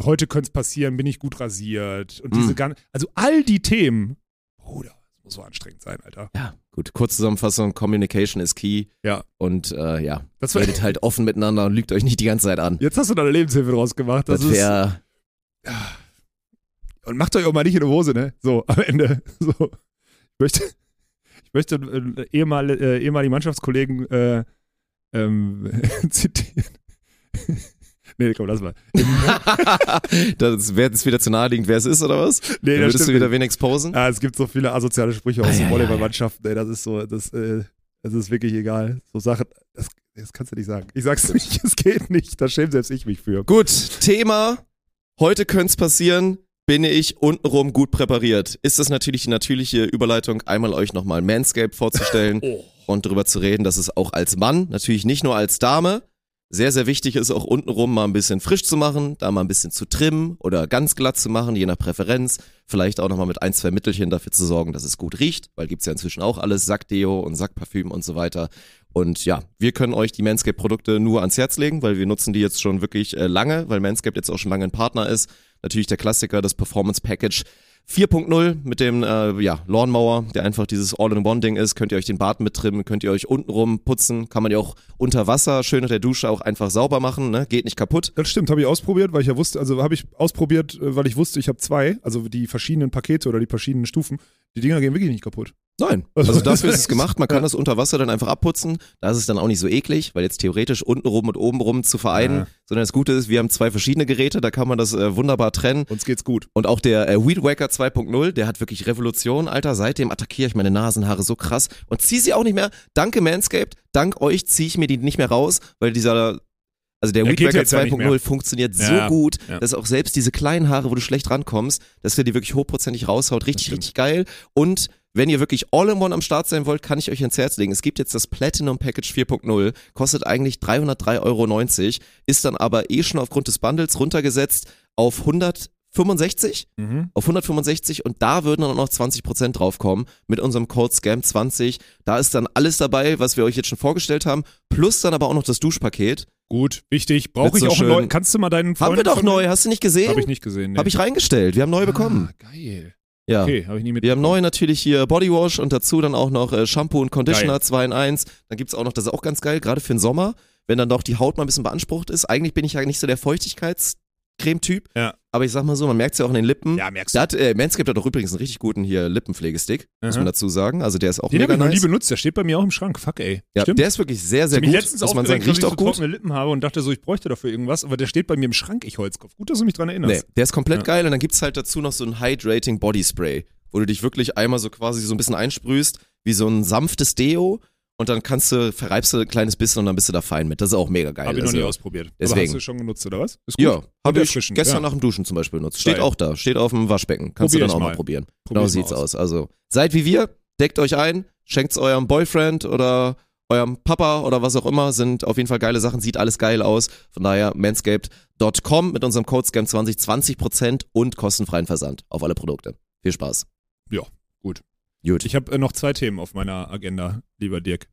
heute könnte es passieren, bin ich gut rasiert und diese Mhm. ganzen, also all die Themen, Bruder, das muss so anstrengend sein, Alter. Ja, gut. Kurzzusammenfassung, Communication is key. Ja. Und äh, ja, Das redet halt offen miteinander und lügt euch nicht die ganze Zeit an. jetzt hast du deine Lebenshilfe draus gemacht. Das, Das wäre, und macht euch auch mal nicht in die Hose, ne? So, am Ende. *laughs* So. Ich möchte, ich möchte äh, ehemal, äh, ehemalige Mannschaftskollegen äh, ähm, *laughs* zitieren. Nee, komm, lass mal. *laughs* das wäre jetzt wieder zu naheliegend, wer es ist, oder was? Nee, Dann würdest du wieder wen exposen? Ah, es gibt so viele asoziale Sprüche aus Ah, ja, Volleyballmannschaften, ey, das ist so, das, äh, das ist wirklich egal. So Sachen, das, das kannst du nicht sagen. Ich sag's nicht, *laughs* es geht nicht, da schäme selbst ich mich für. Gut, Thema. Heute könnte es passieren. Bin ich untenrum gut präpariert? Ist das natürlich die natürliche Überleitung, einmal euch nochmal Manscaped vorzustellen *laughs* Oh. und darüber zu reden, dass es auch als Mann, natürlich nicht nur als Dame, sehr, sehr wichtig ist, auch untenrum mal ein bisschen frisch zu machen, da mal ein bisschen zu trimmen oder ganz glatt zu machen, je nach Präferenz. Vielleicht auch nochmal mit ein, zwei Mittelchen dafür zu sorgen, dass es gut riecht, weil gibt's ja inzwischen auch alles, Sackdeo und Sackparfüm und so weiter. Und ja, wir können euch die Manscaped-Produkte nur ans Herz legen, weil wir nutzen die jetzt schon wirklich äh, lange, weil Manscaped jetzt auch schon lange ein Partner ist. Natürlich der Klassiker, das Performance Package 4.0 mit dem äh, ja, Lawnmower, der einfach dieses All-in-One-Ding ist. Könnt ihr euch den Bart mittrimmen, könnt ihr euch untenrum putzen, kann man ja auch unter Wasser schön unter der Dusche auch einfach sauber machen, ne? geht nicht kaputt. Das stimmt, habe ich ausprobiert, weil ich ja wusste, also habe ich ausprobiert, äh, weil ich wusste, ich habe zwei, also die verschiedenen Pakete oder die verschiedenen Stufen. Die Dinger gehen wirklich nicht kaputt. Nein, *laughs* Also- dafür ist es gemacht. Man kann das unter Wasser dann einfach abputzen. Da ist es dann auch nicht so eklig, weil jetzt theoretisch untenrum und obenrum zu vereinen. Ja. Sondern das Gute ist, wir haben zwei verschiedene Geräte, da kann man das äh, wunderbar trennen. Uns geht's gut. Und auch der äh, Weed Wacker 2.0, der hat wirklich Revolution, Alter. Seitdem attackiere ich meine Nasenhaare so krass und ziehe sie auch nicht mehr. Danke Manscaped, dank euch ziehe ich mir die nicht mehr raus, weil dieser, also der Ja, Weed geht Wacker jetzt ja nicht 2.0 mehr. funktioniert Ja, so gut, ja. dass auch selbst diese kleinen Haare, wo du schlecht rankommst, dass der die wirklich hochprozentig raushaut. Richtig, richtig geil. Und wenn ihr wirklich All-in-One am Start sein wollt, kann ich euch ans Herz legen. Es gibt jetzt das Platinum Package 4.0, kostet eigentlich 303,90 Euro, ist dann aber eh schon aufgrund des Bundles runtergesetzt auf 165 Mhm. auf 165 und da würden dann auch noch 20% draufkommen mit unserem Code SCAM20. Da ist dann alles dabei, was wir euch jetzt schon vorgestellt haben, plus dann aber auch noch das Duschpaket. Gut, wichtig. Brauche ich so auch neu. Kannst du mal deinen Freund haben wir doch neu, hast du nicht gesehen? Habe ich nicht gesehen. Nee. Hab ich reingestellt, wir haben neu bekommen. Ah, geil. Ja. Okay, habe ich nie mit. Wir haben neu natürlich hier Bodywash und dazu dann auch noch äh, Shampoo und Conditioner Geil. 2 in 1. Dann gibt's auch noch, das ist auch ganz geil, gerade für den Sommer, wenn dann doch die Haut mal ein bisschen beansprucht ist. Eigentlich bin ich ja nicht so der Feuchtigkeitscreme-Typ, Ja. Aber ich sag mal so, man merkt's ja auch an den Lippen. Ja, merkst du. hat, äh, Manscaped hat auch übrigens einen richtig guten hier Lippenpflegestick, muss Aha. man dazu sagen. Also der ist auch Den habe mega ich noch nie nice. benutzt. Der steht bei mir auch im Schrank. Fuck, ey. Ja, Stimmt. der ist wirklich sehr, sehr ich gut, letztens muss man sagen. Riecht auch ich so gut. trockene Lippen habe und dachte so, ich bräuchte dafür irgendwas, aber der steht bei mir im Schrank, ich Holzkopf. Gut, dass du mich dran Nee, erinnerst. der ist komplett Ja. geil und dann gibt's halt dazu noch so ein Hydrating Body Spray, wo du dich wirklich einmal so quasi so ein bisschen einsprühst, wie so ein sanftes Deo und dann kannst du, verreibst du ein kleines bisschen und dann bist du da fein mit. Das ist auch mega geil. Habe ich noch Also, nie ausprobiert. Aber deswegen. hast du schon genutzt, oder was? Ist gut. Ja, habe ich gestern ja. nach dem Duschen zum Beispiel benutzt. Steht Geil. auch da, steht auf dem Waschbecken. Kannst Probier du dann auch mal mal. probieren. Probier Genau sieht's aus. Also seid wie wir, deckt euch ein, schenkt's eurem Boyfriend oder eurem Papa oder was auch immer, sind auf jeden Fall geile Sachen, sieht alles geil aus. Von daher manscaped.com mit unserem Code SCAM20 20% und kostenfreien Versand auf alle Produkte. Viel Spaß. Ja, gut. Gut. Ich habe äh, noch zwei Themen auf meiner Agenda, lieber Dirk.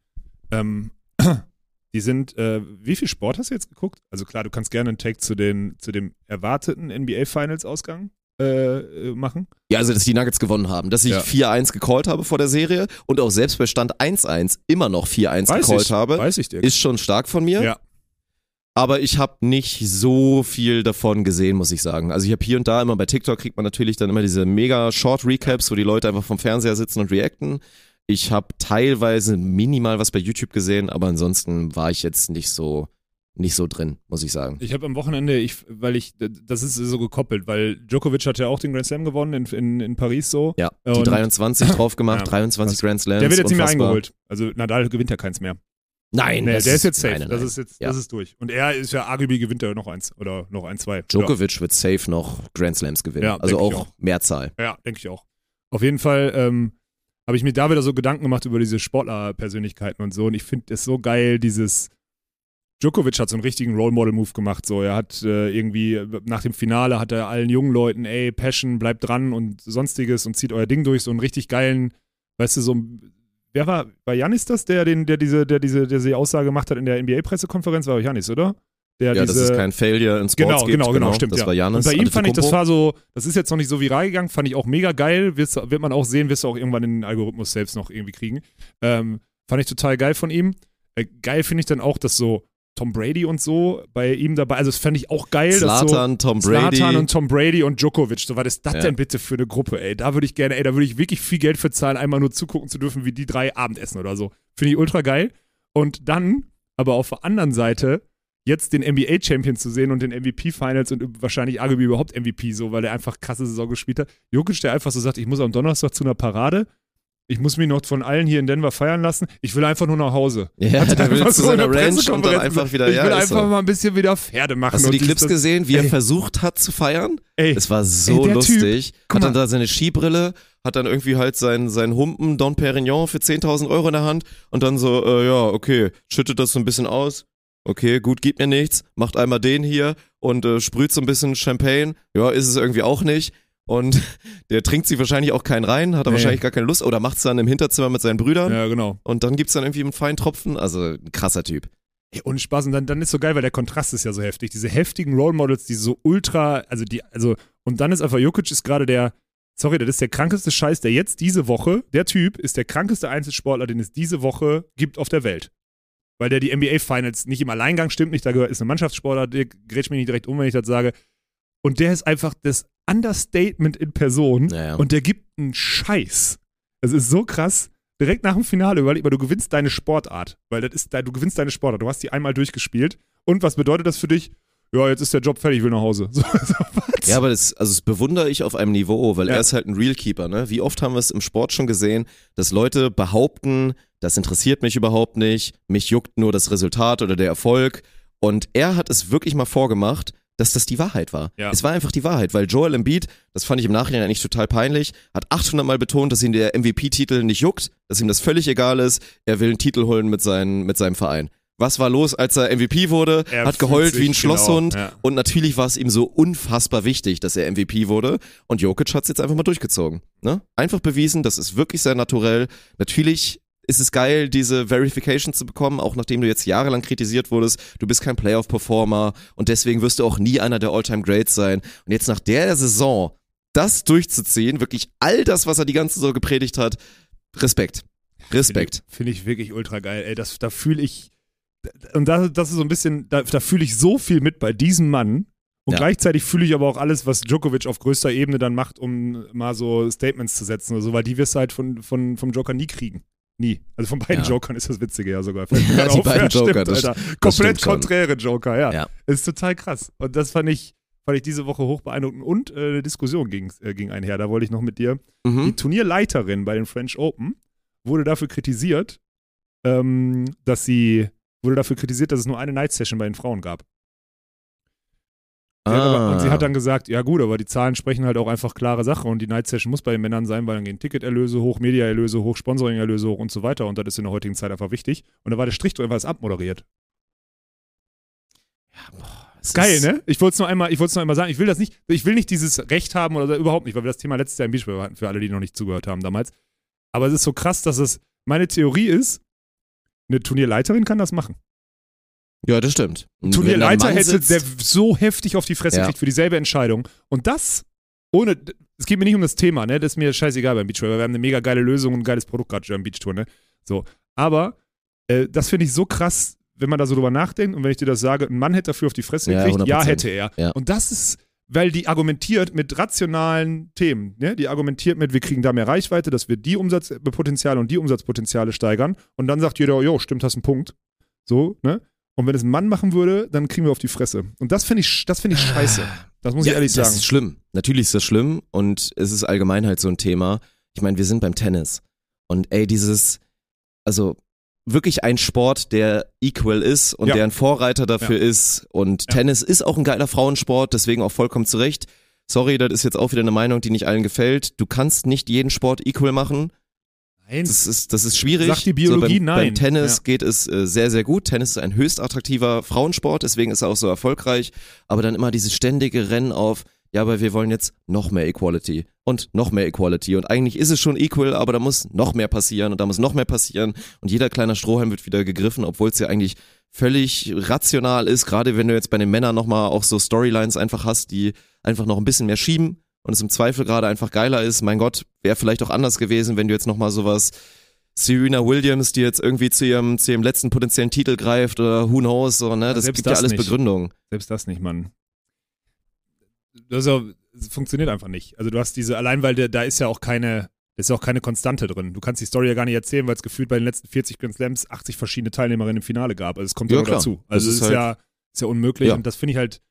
Ähm, *clears throat* die sind, äh, wie viel Sport hast du jetzt geguckt? Also klar, du kannst gerne einen Take zu, den, zu dem erwarteten NBA Finals Ausgang äh, machen? Ja, also dass die Nuggets gewonnen haben. Dass ich Ja. 4-1 gecallt habe vor der Serie und auch selbst bei Stand 1-1 immer noch 4-1 Weiß gecallt ich, habe, weiß ich dir. ist schon stark von mir. Ja. Aber ich habe nicht so viel davon gesehen, muss ich sagen. Also ich habe hier und da immer bei TikTok kriegt man natürlich dann immer diese mega Short Recaps, wo die Leute einfach vom Fernseher sitzen und reacten. Ich habe teilweise minimal was bei YouTube gesehen, aber ansonsten war ich jetzt nicht so nicht so drin, muss ich sagen. Ich habe am Wochenende, ich, weil ich, das ist so gekoppelt, weil Djokovic hat ja auch den Grand Slam gewonnen in, in, in Paris so. Ja, die Und- 23 drauf gemacht, Ja, 23 Grand Slams. Der wird jetzt nicht mehr eingeholt. Also Nadal gewinnt ja keins mehr. Nein, Nee, das der ist jetzt safe. Nein, nein, Das ist jetzt, Ja. das ist durch. Und er ist ja arguably gewinnt er noch eins oder noch ein, zwei. Djokovic wird safe noch Grand Slams gewinnen. Ja, also auch auch. Mehrzahl. Ja, ja denke ich auch. Auf jeden Fall ähm, habe ich mir da wieder so Gedanken gemacht über diese Sportlerpersönlichkeiten und so. Und ich finde es so geil, dieses Djokovic hat so einen richtigen Role Model Move gemacht. So, er hat äh, irgendwie nach dem Finale hat er allen jungen Leuten, ey, Passion, bleibt dran und sonstiges und zieht euer Ding durch. So einen richtig geilen, weißt du, so ein- Wer war, war Janis das, der, den, der, diese, der, diese, der diese Aussage gemacht hat in der NBA-Pressekonferenz? War Janis, oder? Der Ja, diese, es kein Failure in Sports Genau, gibt. genau, genau, stimmt. Das ja. war Janis und bei ihm fand ich, das war so, das ist jetzt noch nicht so viral gegangen, fand ich auch mega geil. Wirst, wird man auch sehen, wirst du auch irgendwann in den Algorithmus selbst noch irgendwie kriegen. Ähm, fand ich total geil von ihm. Äh, geil finde ich dann auch, dass so Tom Brady und so bei ihm dabei, also das fand ich auch geil. dass so, Tom Brady. Zlatan und Tom Brady und Djokovic. So, was ist das Ja. denn bitte für eine Gruppe, ey? Da würde ich gerne, ey, da würde ich wirklich viel Geld für zahlen, einmal nur zugucken zu dürfen, wie die drei Abendessen oder so. Finde ich ultra geil. Und dann, aber auf der anderen Seite, jetzt den NBA-Champion zu sehen und den MVP-Finals und wahrscheinlich arguably überhaupt MVP, so, weil er einfach krasse Saison gespielt hat. Jokic, der einfach so sagt, ich muss am Donnerstag zu einer Parade, ich muss mich noch von allen hier in Denver feiern lassen, ich will einfach nur nach Hause. Ja, Hat er der will einfach zu so in seiner Ranch und dann einfach wieder, Ich ja, will ist einfach so. mal ein bisschen wieder Pferde machen. Hast du die Clips gesehen, wie er Ey. versucht hat zu feiern? Ey, Es war Ey, so Typ, lustig. hat dann da seine Skibrille, hat dann irgendwie halt seinen, seinen Humpen Don Perignon für 10.000 Euro in der Hand und dann so, äh, ja, okay, schüttet das so ein bisschen aus. Okay, gut, gibt mir nichts. Macht einmal den hier und äh, sprüht so ein bisschen Champagne. Ja, ist es irgendwie auch nicht. Und *laughs* der trinkt sich wahrscheinlich auch keinen rein, hat er Nee. wahrscheinlich gar keine Lust oder macht es dann im Hinterzimmer mit seinen Brüdern. ja, genau. Und dann gibt's dann irgendwie einen feinen Tropfen. Also ein krasser Typ. Ey, ohne Spaß. Und dann, dann ist so geil, weil der Kontrast ist ja so heftig. Diese heftigen Role Models, die so ultra, also die, also, und dann ist einfach Jokic ist gerade der, sorry, das ist der krankeste Scheiß, der jetzt diese Woche, der Typ ist der krankeste Einzelsportler, den es diese Woche gibt auf der Welt. Weil der die NBA Finals nicht im Alleingang stimmt nicht, da gehört, ist ein Mannschaftssportler, der grätscht mich nicht direkt um, wenn ich das sage. Und der ist einfach das Understatement in Person Ja, ja. und der gibt einen Scheiß. Das ist so krass. Direkt nach dem Finale überleg mal, du gewinnst deine Sportart, weil das ist, du gewinnst deine Sportart. Du hast die einmal durchgespielt. Und was bedeutet das für dich? Ja, jetzt ist der Job fertig, ich will nach Hause. *laughs* So, so? Ja, aber das, also das bewundere ich auf einem Niveau, weil Ja. er ist halt ein Realkeeper, ne? Wie oft haben wir es im Sport schon gesehen, dass Leute behaupten, das interessiert mich überhaupt nicht, mich juckt nur das Resultat oder der Erfolg. Und er hat es wirklich mal vorgemacht, dass das die Wahrheit war. Ja. Es war einfach die Wahrheit, weil Joel Embiid, das fand ich im Nachhinein eigentlich total peinlich, hat 800 Mal betont, dass ihm der MVP-Titel nicht juckt, dass ihm das völlig egal ist, er will einen Titel holen mit, seinen, mit seinem Verein. Was war los, als er MVP wurde? Er hat geheult sich- wie ein Schlosshund genau, ja. und natürlich war es ihm so unfassbar wichtig, dass er MVP wurde. Und Jokic hat es jetzt einfach mal durchgezogen. Ne? Einfach bewiesen, das ist wirklich sehr naturell. Natürlich ist es geil, diese Verification zu bekommen, auch nachdem du jetzt jahrelang kritisiert wurdest. Du bist kein Playoff-Performer und deswegen wirst du auch nie einer der All-Time-Greats sein. Und jetzt nach der Saison das durchzuziehen, wirklich all das, was er die ganze Saison gepredigt hat, Respekt. Respekt. Finde find ich wirklich ultra geil. Ey, das, da fühle ich, und das, das ist so ein bisschen, da, da fühle ich so viel mit bei diesem Mann. Und Ja. gleichzeitig fühle ich aber auch alles, was Djokovic auf größter Ebene dann macht, um mal so Statements zu setzen oder so, weil die wirst du halt von, von, vom Joker nie kriegen. Nie. Also von beiden Ja. Jokern ist das Witzige ja sogar. Fällt *laughs* gerade Die auf. beiden *laughs* ja, Joker, stimmt, das- Alter. das Komplett schon. konträre Joker, ja. Ja. Ist total krass. Und das fand ich, fand ich diese Woche hoch beeindruckend. Und äh, eine Diskussion ging, äh, ging einher. Da wollte ich noch mit dir die Mhm. Turnierleiterin bei den French Open wurde dafür kritisiert, ähm, dass sie wurde dafür kritisiert, dass es nur eine Night Session bei den Frauen gab. Aber, und sie Ah. hat dann gesagt, ja gut, aber die Zahlen sprechen halt auch einfach klare Sache und die Night Session muss bei den Männern sein, weil dann gehen Ticketerlöse hoch, Mediaerlöse hoch, Sponsoringerlöse hoch und so weiter und das ist in der heutigen Zeit einfach wichtig. Und da war der Strich drüber, war es abmoderiert. Es Geil, ist- ne? Ich wollte es nur einmal, ich wollte es nur einmal sagen. Ich will das nicht, ich will nicht dieses Recht haben oder überhaupt nicht, weil wir das Thema letztes Jahr im Beachball hatten, für alle, die noch nicht zugehört haben damals. Aber es ist so krass, dass es, meine Theorie ist, eine Turnierleiterin kann das machen. Ja, das stimmt. Turnierleiter hätte, der so heftig auf die Fresse Ja. kriegt für dieselbe Entscheidung. Und das ohne, es geht mir nicht um das Thema, ne? Das ist mir scheißegal beim Beachvolleyball. Wir haben eine mega geile Lösung und ein geiles Produkt gerade beim Beachtour, ne? So. Aber äh, das finde ich so krass, wenn man da so drüber nachdenkt und wenn ich dir das sage, ein Mann hätte dafür auf die Fresse Ja, gekriegt, ja, 100%. hätte er. Ja. Und das ist, weil die argumentiert mit rationalen Themen, ne? Die argumentiert mit, wir kriegen da mehr Reichweite, dass wir die Umsatzpotenziale und die Umsatzpotenziale steigern. Und dann sagt jeder, jo, stimmt, hast einen Punkt. So, ne? Und wenn es ein Mann machen würde, dann kriegen wir auf die Fresse. Und das finde ich, das finde ich scheiße. Das muss ich ehrlich das sagen. ist schlimm. Natürlich ist das schlimm und es ist allgemein halt so ein Thema. Ich meine, wir sind beim Tennis. Und ey, dieses, also wirklich ein Sport, der equal ist und Ja. der ein Vorreiter dafür ist. Und Ja. Tennis ist auch ein geiler Frauensport, deswegen auch vollkommen zurecht. Sorry, das ist jetzt auch wieder eine Meinung, die nicht allen gefällt. Du kannst nicht jeden Sport equal machen. Nein. Das ist, das ist schwierig. Sagt die Biologie beim, nein. Beim Tennis Ja. geht es äh, sehr, sehr gut. Tennis ist ein höchst attraktiver Frauensport, deswegen ist er auch so erfolgreich. Aber dann immer dieses ständige Rennen auf, ja, aber wir wollen jetzt noch mehr Equality und noch mehr Equality. Und eigentlich ist es schon equal, aber da muss noch mehr passieren und da muss noch mehr passieren. Und jeder kleiner Strohhalm wird wieder gegriffen, obwohl es ja eigentlich völlig rational ist, gerade wenn du jetzt bei den Männern nochmal auch so Storylines einfach hast, die einfach noch ein bisschen mehr schieben und es im Zweifel gerade einfach geiler ist. Mein Gott, wäre vielleicht auch anders gewesen, wenn du jetzt nochmal sowas Serena Williams, die jetzt irgendwie zu ihrem, zu ihrem letzten potenziellen Titel greift oder who knows, so, ne? Das selbst gibt ja das alles nicht. Begründung. Selbst das nicht, Mann. Das, ja, das funktioniert einfach nicht. Also du hast diese, allein weil der, da ist ja auch keine, da ist ja auch keine Konstante drin. Du kannst die Story ja gar nicht erzählen, weil es gefühlt bei den letzten 40 Grand Slams 80 verschiedene Teilnehmerinnen im Finale gab. Also es kommt ja, Ja, dazu. Das Also es ist ist, halt- ja, ist ja unmöglich Ja. und das finde ich halt,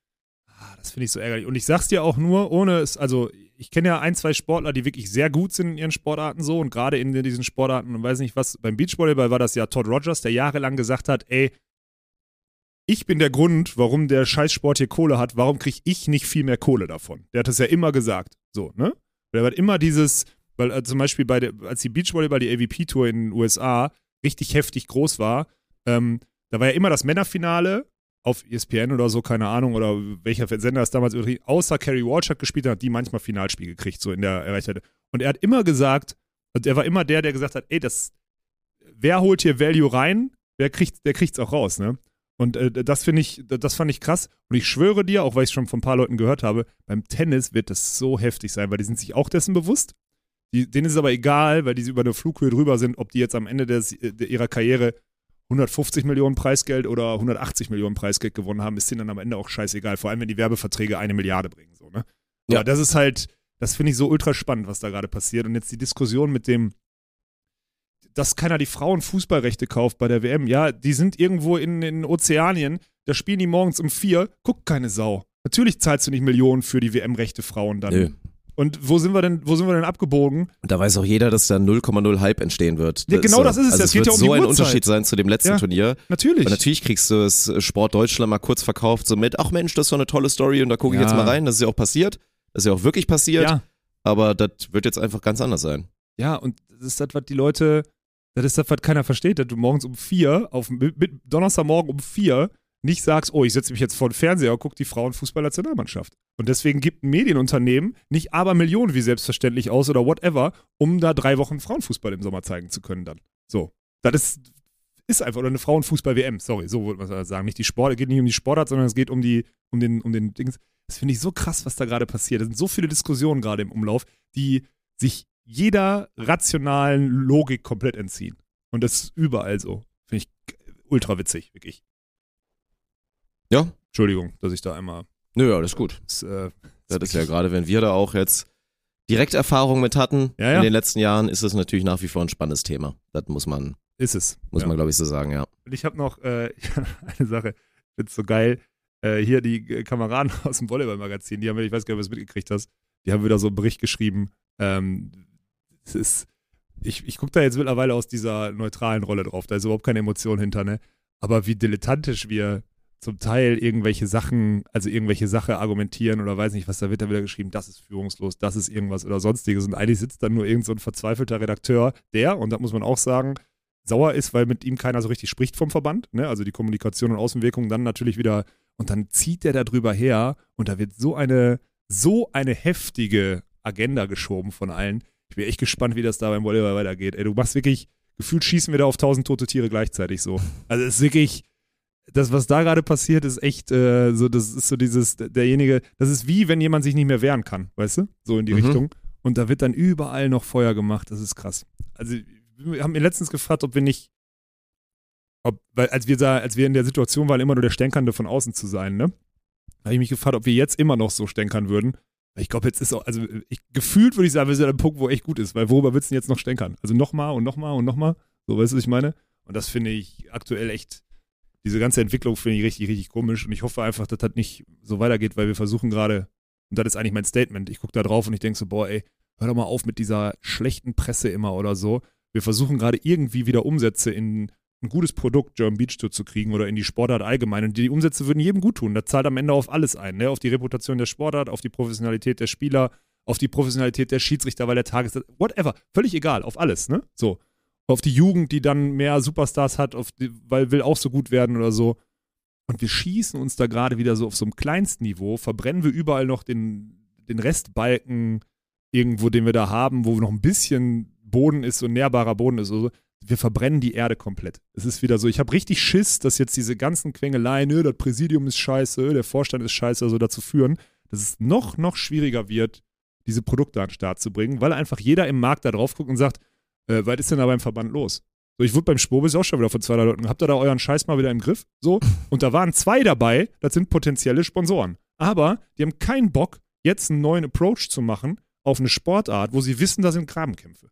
das finde ich so ärgerlich. Und ich sag's dir auch nur, ohne es, also ich kenne ja ein, zwei Sportler, die wirklich sehr gut sind in ihren Sportarten so und gerade in diesen Sportarten und weiß nicht was, beim Beachvolleyball war das ja Todd Rogers, der jahrelang gesagt hat, ey, ich bin der Grund, warum der Scheißsport hier Kohle hat, warum kriege ich nicht viel mehr Kohle davon? Der hat das ja immer gesagt. So, ne? Der hat immer dieses, weil äh, zum Beispiel bei der, als die Beachvolleyball, die AVP-Tour in den USA richtig heftig groß war, ähm, da war ja immer das Männerfinale auf ESPN oder so, keine Ahnung, oder welcher Sender es damals übrigens, außer Kerry Walsh hat gespielt, hat die manchmal Finalspiel gekriegt, so in der Reichweite. Und er hat immer gesagt, und er war immer der, der gesagt hat, ey, das, wer holt hier Value rein, wer kriegt, der kriegt's auch raus, ne? Und äh, das finde ich, das fand ich krass. Und ich schwöre dir, auch weil ich schon von ein paar Leuten gehört habe, beim Tennis wird das so heftig sein, weil die sind sich auch dessen bewusst. Die, denen ist es aber egal, weil die über eine Flughöhe drüber sind, ob die jetzt am Ende des, äh, ihrer Karriere 150 Millionen Preisgeld oder 180 Millionen Preisgeld gewonnen haben, ist denen dann am Ende auch scheißegal. Vor allem, wenn die Werbeverträge eine Milliarde bringen. So, ne? Ja. Aber das ist halt, das finde ich so ultra spannend, was da gerade passiert. Und jetzt die Diskussion mit dem, dass keiner die Frauenfußballrechte kauft bei der WM. Ja, die sind irgendwo in, in Ozeanien, da spielen die morgens um vier, guckt keine Sau. Natürlich zahlst du nicht Millionen für die WM-Rechte Frauen dann. Nö. Und wo sind wir denn, wo sind wir denn abgebogen? Und da weiß auch jeder, dass da 0,0 Hype entstehen wird. Ja, genau das ist es. Also Das es wird ja um so ein Uhrzeit. Unterschied sein zu dem letzten Ja. Turnier. Natürlich. Und natürlich kriegst du das Sport Deutschland mal kurz verkauft, so mit, ach Mensch, das ist so eine tolle Story und da gucke ich Ja. jetzt mal rein. Das ist ja auch passiert. Das ist ja auch wirklich passiert. ja. Aber das wird jetzt einfach ganz anders sein. Ja, und das ist das, was die Leute, das ist das, was keiner versteht, dass du morgens um vier, auf mit Donnerstagmorgen um vier, nicht sagst, oh, ich setze mich jetzt vor den Fernseher und gucke die Frauenfußballnationalmannschaft. Und deswegen gibt ein Medienunternehmen nicht aber Millionen wie selbstverständlich aus oder whatever, um da drei Wochen Frauenfußball im Sommer zeigen zu können dann. So. Das ist, ist einfach, oder eine Frauenfußball-WM, sorry, so würde man sagen. Nicht die Sport, es geht nicht um die Sportart, sondern es geht um die, um den, um den Dings. Das finde ich so krass, was da gerade passiert. Es sind so viele Diskussionen gerade im Umlauf, die sich jeder rationalen Logik komplett entziehen. Und das ist überall so. Finde ich ultra witzig, wirklich. Ja, Entschuldigung, dass ich da einmal. nö, ja, das ist gut. Das, äh, Das ist ja gerade, wenn wir da auch jetzt Direkterfahrung mit hatten Ja, ja. in den letzten Jahren, ist es natürlich nach wie vor ein spannendes Thema. Das muss man, ist es. muss ja. man glaube ich so sagen, ja. Und ich habe noch äh, *laughs* eine Sache, ich finde so geil. Äh, hier die äh, Kameraden *laughs* aus dem Volleyball-Magazin, die haben, ich weiß gar nicht, ob du es mitgekriegt hast, die haben wieder so einen Bericht geschrieben. Ähm, es ist, ich, ich gucke da jetzt mittlerweile aus dieser neutralen Rolle drauf, da ist überhaupt keine Emotion hinter, ne? Aber wie dilettantisch wir zum Teil irgendwelche Sachen, also irgendwelche Sache argumentieren oder weiß nicht, was da wird da wieder geschrieben, das ist führungslos, das ist irgendwas oder sonstiges. Und eigentlich sitzt dann nur irgend so ein verzweifelter Redakteur, der, und da muss man auch sagen, sauer ist, weil mit ihm keiner so richtig spricht vom Verband, ne? Also die Kommunikation und Außenwirkung dann natürlich wieder, und dann zieht der da drüber her und da wird so eine, so eine heftige Agenda geschoben von allen. Ich bin echt gespannt, wie das da beim Volleyball weitergeht. Ey, du machst wirklich, gefühlt schießen wir da auf tausend tote Tiere gleichzeitig so. Also es ist wirklich, das, was da gerade passiert, ist echt äh, so, das ist so dieses, derjenige, das ist wie, wenn jemand sich nicht mehr wehren kann, weißt du? So in die Mhm. Richtung. Und da wird dann überall noch Feuer gemacht, das ist krass. Also, wir haben mir letztens gefragt, ob wir nicht, ob, weil als wir da, als wir in der Situation waren, immer nur der Stänkernde von außen zu sein, ne? Da habe ich mich gefragt, ob wir jetzt immer noch so stänkern würden. Ich glaube, jetzt ist auch, also ich, gefühlt würde ich sagen, wir sind an einem Punkt, wo echt gut ist, weil worüber willst du denn jetzt noch stänkern? Also nochmal und nochmal und nochmal. So, weißt du, was ich meine? Und das finde ich aktuell echt, diese ganze Entwicklung finde ich richtig, richtig komisch. Und ich hoffe einfach, dass das nicht so weitergeht, weil wir versuchen gerade, und das ist eigentlich mein Statement, ich gucke da drauf und ich denke so, boah, ey, hör doch mal auf mit dieser schlechten Presse immer oder so. Wir versuchen gerade irgendwie wieder Umsätze in ein gutes Produkt German Beach Tour zu kriegen oder in die Sportart allgemein. Und die Umsätze würden jedem gut tun. Das zahlt am Ende auf alles ein, ne? Auf die Reputation der Sportart, auf die Professionalität der Spieler, auf die Professionalität der Schiedsrichter, weil der Tages whatever, völlig egal, auf alles, ne? So. Auf die Jugend, die dann mehr Superstars hat, die, weil will auch so gut werden oder so. Und wir schießen uns da gerade wieder so auf so einem Kleinstniveau, verbrennen wir überall noch den, den Restbalken irgendwo, den wir da haben, wo noch ein bisschen Boden ist, so nährbarer Boden ist. oder so. Wir verbrennen die Erde komplett. Es ist wieder so, ich habe richtig Schiss, dass jetzt diese ganzen Quengeleien, ne, das Präsidium ist scheiße, der Vorstand ist scheiße, so dazu führen, dass es noch, noch schwieriger wird, diese Produkte an den Start zu bringen, weil einfach jeder im Markt da drauf guckt und sagt, äh, was ist denn da beim Verband los? So, ich wurde beim Spobis auch schon wieder von zwei Leuten. Habt ihr da euren Scheiß mal wieder im Griff? So. *laughs* Und da waren zwei dabei, das sind potenzielle Sponsoren. Aber die haben keinen Bock, jetzt einen neuen Approach zu machen auf eine Sportart, wo sie wissen, da sind Grabenkämpfe.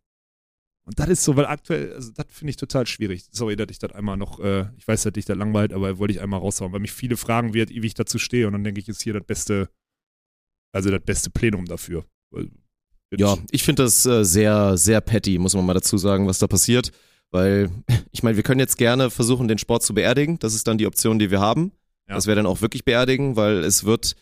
Und das ist so, weil aktuell, also das finde ich total schwierig. Sorry, dass ich das einmal noch, äh, ich weiß, dass dich das langweilt, aber wollte ich einmal raushauen, weil mich viele fragen wird, wie ich dazu stehe. Und dann denke ich, ist hier das beste, also das beste Plenum dafür. Ja, ich finde das äh, sehr, sehr petty, muss man mal dazu sagen, was da passiert. Weil, *laughs* ich meine, wir können jetzt gerne versuchen, den Sport zu beerdigen. Das ist dann die Option, die wir haben. Ja. Das wäre dann auch wirklich beerdigen, weil es wird,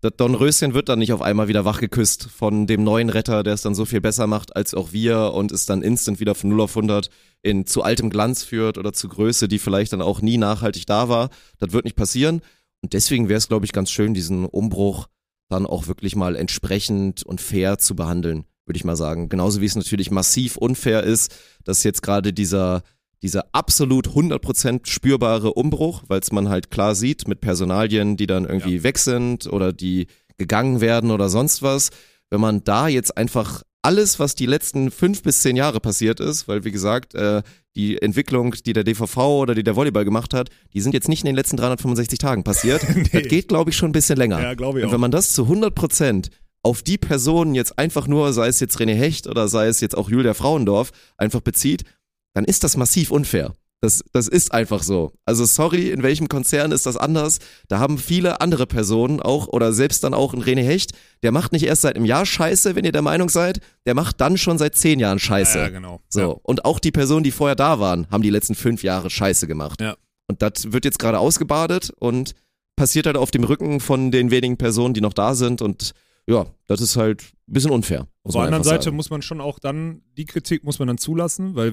das Dornröschen wird dann nicht auf einmal wieder wachgeküsst von dem neuen Retter, der es dann so viel besser macht als auch wir und es dann instant wieder von 0 auf 100 in zu altem Glanz führt oder zu Größe, die vielleicht dann auch nie nachhaltig da war. Das wird nicht passieren. Und deswegen wäre es, glaube ich, ganz schön, diesen Umbruch dann auch wirklich mal entsprechend und fair zu behandeln, würde ich mal sagen. Genauso wie es natürlich massiv unfair ist, dass jetzt gerade dieser, dieser absolut 100% spürbare Umbruch, weil es man halt klar sieht mit Personalien, die dann irgendwie weg sind oder die gegangen werden oder sonst was, wenn man da jetzt einfach alles, was die letzten fünf bis zehn Jahre passiert ist, weil wie gesagt, äh, die Entwicklung, die der DVV oder die der Volleyball gemacht hat, die sind jetzt nicht in den letzten 365 Tagen passiert. *laughs* Das geht, glaube ich, schon ein bisschen länger. Ja, glaube ich Und auch. wenn man das zu 100 Prozent auf die Personen jetzt einfach nur, sei es jetzt René Hecht oder sei es jetzt auch Julia Frauendorf, einfach bezieht, dann ist das massiv unfair. Das, das ist einfach so. Also sorry, in welchem Konzern ist das anders? Da haben viele andere Personen auch oder selbst dann auch ein René Hecht, der macht nicht erst seit einem Jahr Scheiße, wenn ihr der Meinung seid, der macht dann schon seit zehn Jahren Scheiße. Ja, ja, genau. So. Ja. Und auch die Personen, die vorher da waren, haben die letzten fünf Jahre Scheiße gemacht. Ja. Und das wird jetzt gerade ausgebadet und passiert halt auf dem Rücken von den wenigen Personen, die noch da sind. Und ja, das ist halt ein bisschen unfair. Auf der anderen Seite sagen. muss man schon auch dann, die Kritik muss man dann zulassen, weil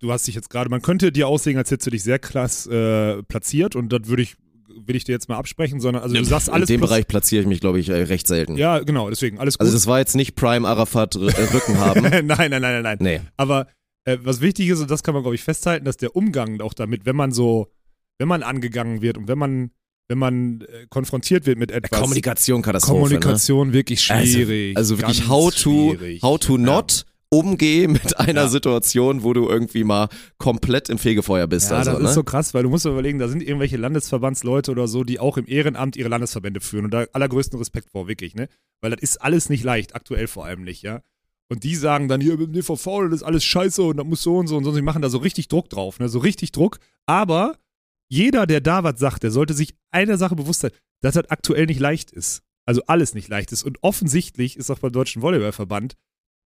du hast dich jetzt gerade, man könnte dir aussehen, als hättest du dich sehr krass äh, platziert und das würde ich, will ich dir jetzt mal absprechen, sondern also du sagst alles In dem Bereich platziere ich mich, glaube ich, äh, recht selten. Ja, genau, deswegen, alles gut. Also das war jetzt nicht Prime Arafat äh, Rücken haben. *laughs* nein, nein, nein, nein, nein. Nee. Aber äh, was wichtig ist, und das kann man, glaube ich, festhalten, dass der Umgang auch damit, wenn man so, wenn man angegangen wird und wenn man, wenn man äh, konfrontiert wird mit etwas. Kommunikation Katastrophe. Kommunikation wirklich Ne? schwierig. Also, also wirklich how to, schwierig. how to not umgeh *laughs* mit einer Ja. Situation, wo du irgendwie mal komplett im Fegefeuer bist. Ja, also, das ne? ist so krass, weil du musst dir überlegen, da sind irgendwelche Landesverbandsleute oder so, die auch im Ehrenamt ihre Landesverbände führen und da allergrößten Respekt vor, wirklich, ne? Weil das ist alles nicht leicht, aktuell vor allem nicht, ja? Und die sagen dann, hier mit dem DVV, das ist alles scheiße und das muss so und so und so. Und die machen da so richtig Druck drauf, ne? So richtig Druck. Aber jeder, der da was sagt, der sollte sich einer Sache bewusst sein, dass das aktuell nicht leicht ist. Also alles nicht leicht ist. Und offensichtlich ist auch beim Deutschen Volleyballverband,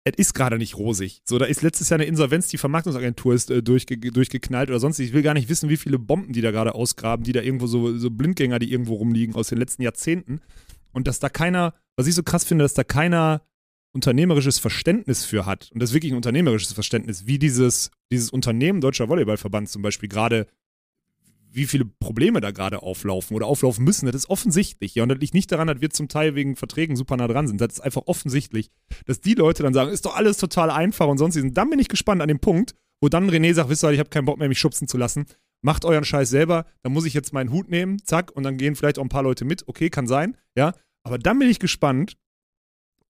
es ist gerade nicht rosig. So, da ist letztes Jahr eine Insolvenz, die Vermarktungsagentur ist äh, durchge durchgeknallt oder sonst. Ich will gar nicht wissen, wie viele Bomben die da gerade ausgraben, die da irgendwo so, so Blindgänger, die irgendwo rumliegen aus den letzten Jahrzehnten. Und dass da keiner, was ich so krass finde, dass da keiner unternehmerisches Verständnis für hat. Und das ist wirklich ein unternehmerisches Verständnis, wie dieses, dieses Unternehmen Deutscher Volleyballverband zum Beispiel gerade wie viele Probleme da gerade auflaufen oder auflaufen müssen, das ist offensichtlich. Ja, und das liegt nicht daran, dass wir zum Teil wegen Verträgen super nah dran sind. Das ist einfach offensichtlich, dass die Leute dann sagen, ist doch alles total einfach und sonst. Dann bin ich gespannt an dem Punkt, wo dann René sagt, wisst ihr, ich habe keinen Bock mehr, mich schubsen zu lassen. macht euren Scheiß selber, dann muss ich jetzt meinen Hut nehmen, zack, und dann gehen vielleicht auch ein paar Leute mit, okay, kann sein, ja. Aber dann bin ich gespannt,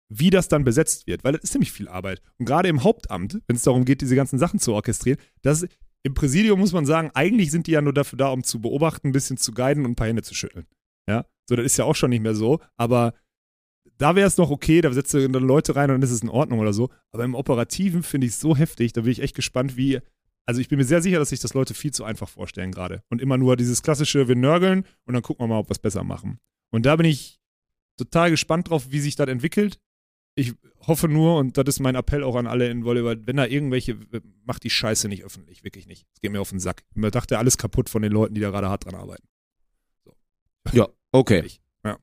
wie das dann besetzt wird, weil das ist nämlich viel Arbeit. Und gerade im Hauptamt, wenn es darum geht, diese ganzen Sachen zu orchestrieren, das im Präsidium muss man sagen, eigentlich sind die ja nur dafür da, um zu beobachten, ein bisschen zu guiden und ein paar Hände zu schütteln. Ja, so, das ist ja auch schon nicht mehr so, aber da wäre es noch okay, da setzt du dann Leute rein und dann ist es in Ordnung oder so. Aber im Operativen finde ich es so heftig, da bin ich echt gespannt, wie. Also ich bin mir sehr sicher, dass sich das Leute viel zu einfach vorstellen gerade. Und immer nur dieses klassische, wir nörgeln und dann gucken wir mal, ob wir es besser machen. Und da bin ich total gespannt drauf, wie sich das entwickelt. Ich hoffe nur, und das ist mein Appell auch an alle in Volleyball, wenn da irgendwelche, macht die Scheiße nicht öffentlich, wirklich nicht. Es geht mir auf den Sack. Ich dachte, alles kaputt von den Leuten, die da gerade hart dran arbeiten. Ja, okay. Ja.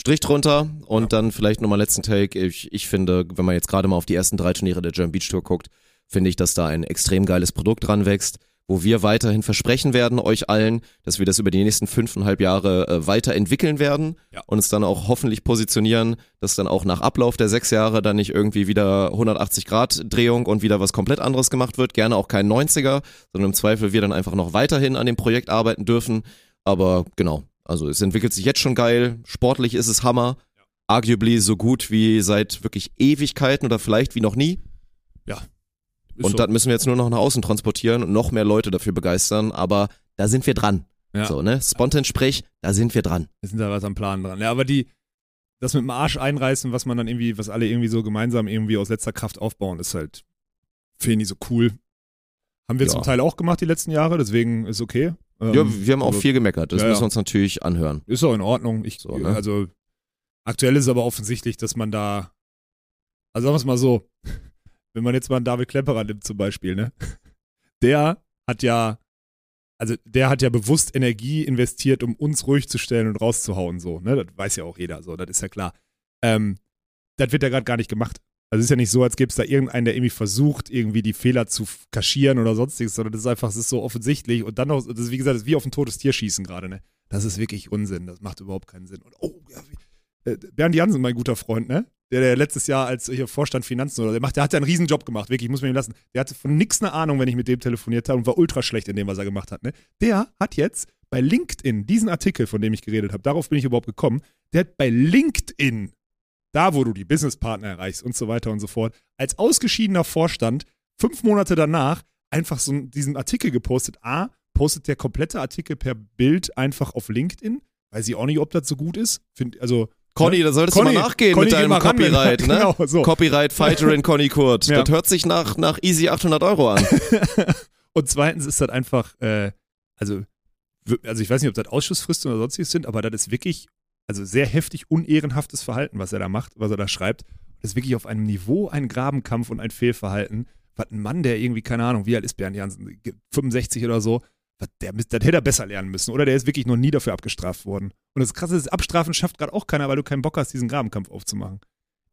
Strich drunter und Ja. dann vielleicht nochmal letzten Take. Ich, ich finde, wenn man jetzt gerade mal auf die ersten drei Turniere der German Beach Tour guckt, finde ich, dass da ein extrem geiles Produkt dran wächst, wo wir weiterhin versprechen werden, euch allen, dass wir das über die nächsten fünfeinhalb Jahre äh, weiterentwickeln werden Ja. und uns dann auch hoffentlich positionieren, dass dann auch nach Ablauf der sechs Jahre dann nicht irgendwie wieder 180 Grad Drehung und wieder was komplett anderes gemacht wird. Gerne auch kein 90er, sondern im Zweifel wir dann einfach noch weiterhin an dem Projekt arbeiten dürfen. Aber genau, also es entwickelt sich jetzt schon geil. Sportlich ist es Hammer. Arguably so gut wie seit wirklich Ewigkeiten oder vielleicht wie noch nie. Und so. dann müssen wir jetzt nur noch nach außen transportieren und noch mehr Leute dafür begeistern. Aber da sind wir dran. Ja. So, ne? Spontan sprich, da sind wir dran. Wir sind da was am Plan dran. Ja, aber die, das mit dem Arsch einreißen, was man dann irgendwie, was alle irgendwie so gemeinsam irgendwie aus letzter Kraft aufbauen, ist halt, finde ich so cool. Haben wir Ja. zum Teil auch gemacht die letzten Jahre, deswegen ist okay. Ähm, ja, wir haben auch also viel gemeckert. Das ja, müssen wir uns natürlich anhören. Ist auch in Ordnung. Ich, So, ne? Also, aktuell ist es aber offensichtlich, dass man da, also sagen wir es mal so, wenn man jetzt mal einen David Klemperer nimmt zum Beispiel, ne? Der hat ja, also der hat ja bewusst Energie investiert, um uns ruhig zu stellen und rauszuhauen, so, ne? Das weiß ja auch jeder, so, das ist ja klar. Ähm, das wird ja gerade gar nicht gemacht. Also es ist ja nicht so, als gäbe es da irgendeinen, der irgendwie versucht, irgendwie die Fehler zu kaschieren oder sonstiges, sondern das ist einfach, es ist so offensichtlich und dann noch, das ist wie gesagt, das ist wie auf ein totes Tier schießen gerade, ne? Das ist wirklich Unsinn, das macht überhaupt keinen Sinn. Und oh, ja, wie, äh, Bernd Jansen, mein guter Freund, ne? Der, der letztes Jahr als hier Vorstand Finanzen oder der macht, der hat ja einen Riesenjob gemacht, wirklich, muss man ihm lassen. Der hatte von nix eine Ahnung, wenn ich mit dem telefoniert habe und war ultra schlecht in dem, was er gemacht hat, ne? Der hat jetzt bei LinkedIn diesen Artikel, von dem ich geredet habe, darauf bin ich überhaupt gekommen, der hat bei LinkedIn da wo du die Businesspartner erreichst und so weiter und so fort, als ausgeschiedener Vorstand fünf Monate danach einfach so diesen Artikel gepostet. A, postet der komplette Artikel per Bild einfach auf LinkedIn. Weiß ich auch nicht, ob das so gut ist. Find, also, Conny, da solltest Conny, du mal nachgehen Conny, mit deinem mal ran, Copyright, *laughs* ne? Genau, so. Copyright Fighterin Conny Kurt. *laughs* Ja. Das hört sich nach, nach easy 800 Euro an. *laughs* Und zweitens ist das einfach, äh, also, also ich weiß nicht, ob das Ausschussfristen oder sonstiges sind, aber das ist wirklich, also sehr heftig unehrenhaftes Verhalten, was er da macht, was er da schreibt. Das ist wirklich auf einem Niveau ein Grabenkampf und ein Fehlverhalten. Was ein Mann, der irgendwie, keine Ahnung, wie alt ist Bernd Jansen, 65 oder so, der, das hätte er besser lernen müssen. Oder der ist wirklich noch nie dafür abgestraft worden. Und das Krasse ist, Abstrafen schafft gerade auch keiner, weil du keinen Bock hast, diesen Grabenkampf aufzumachen.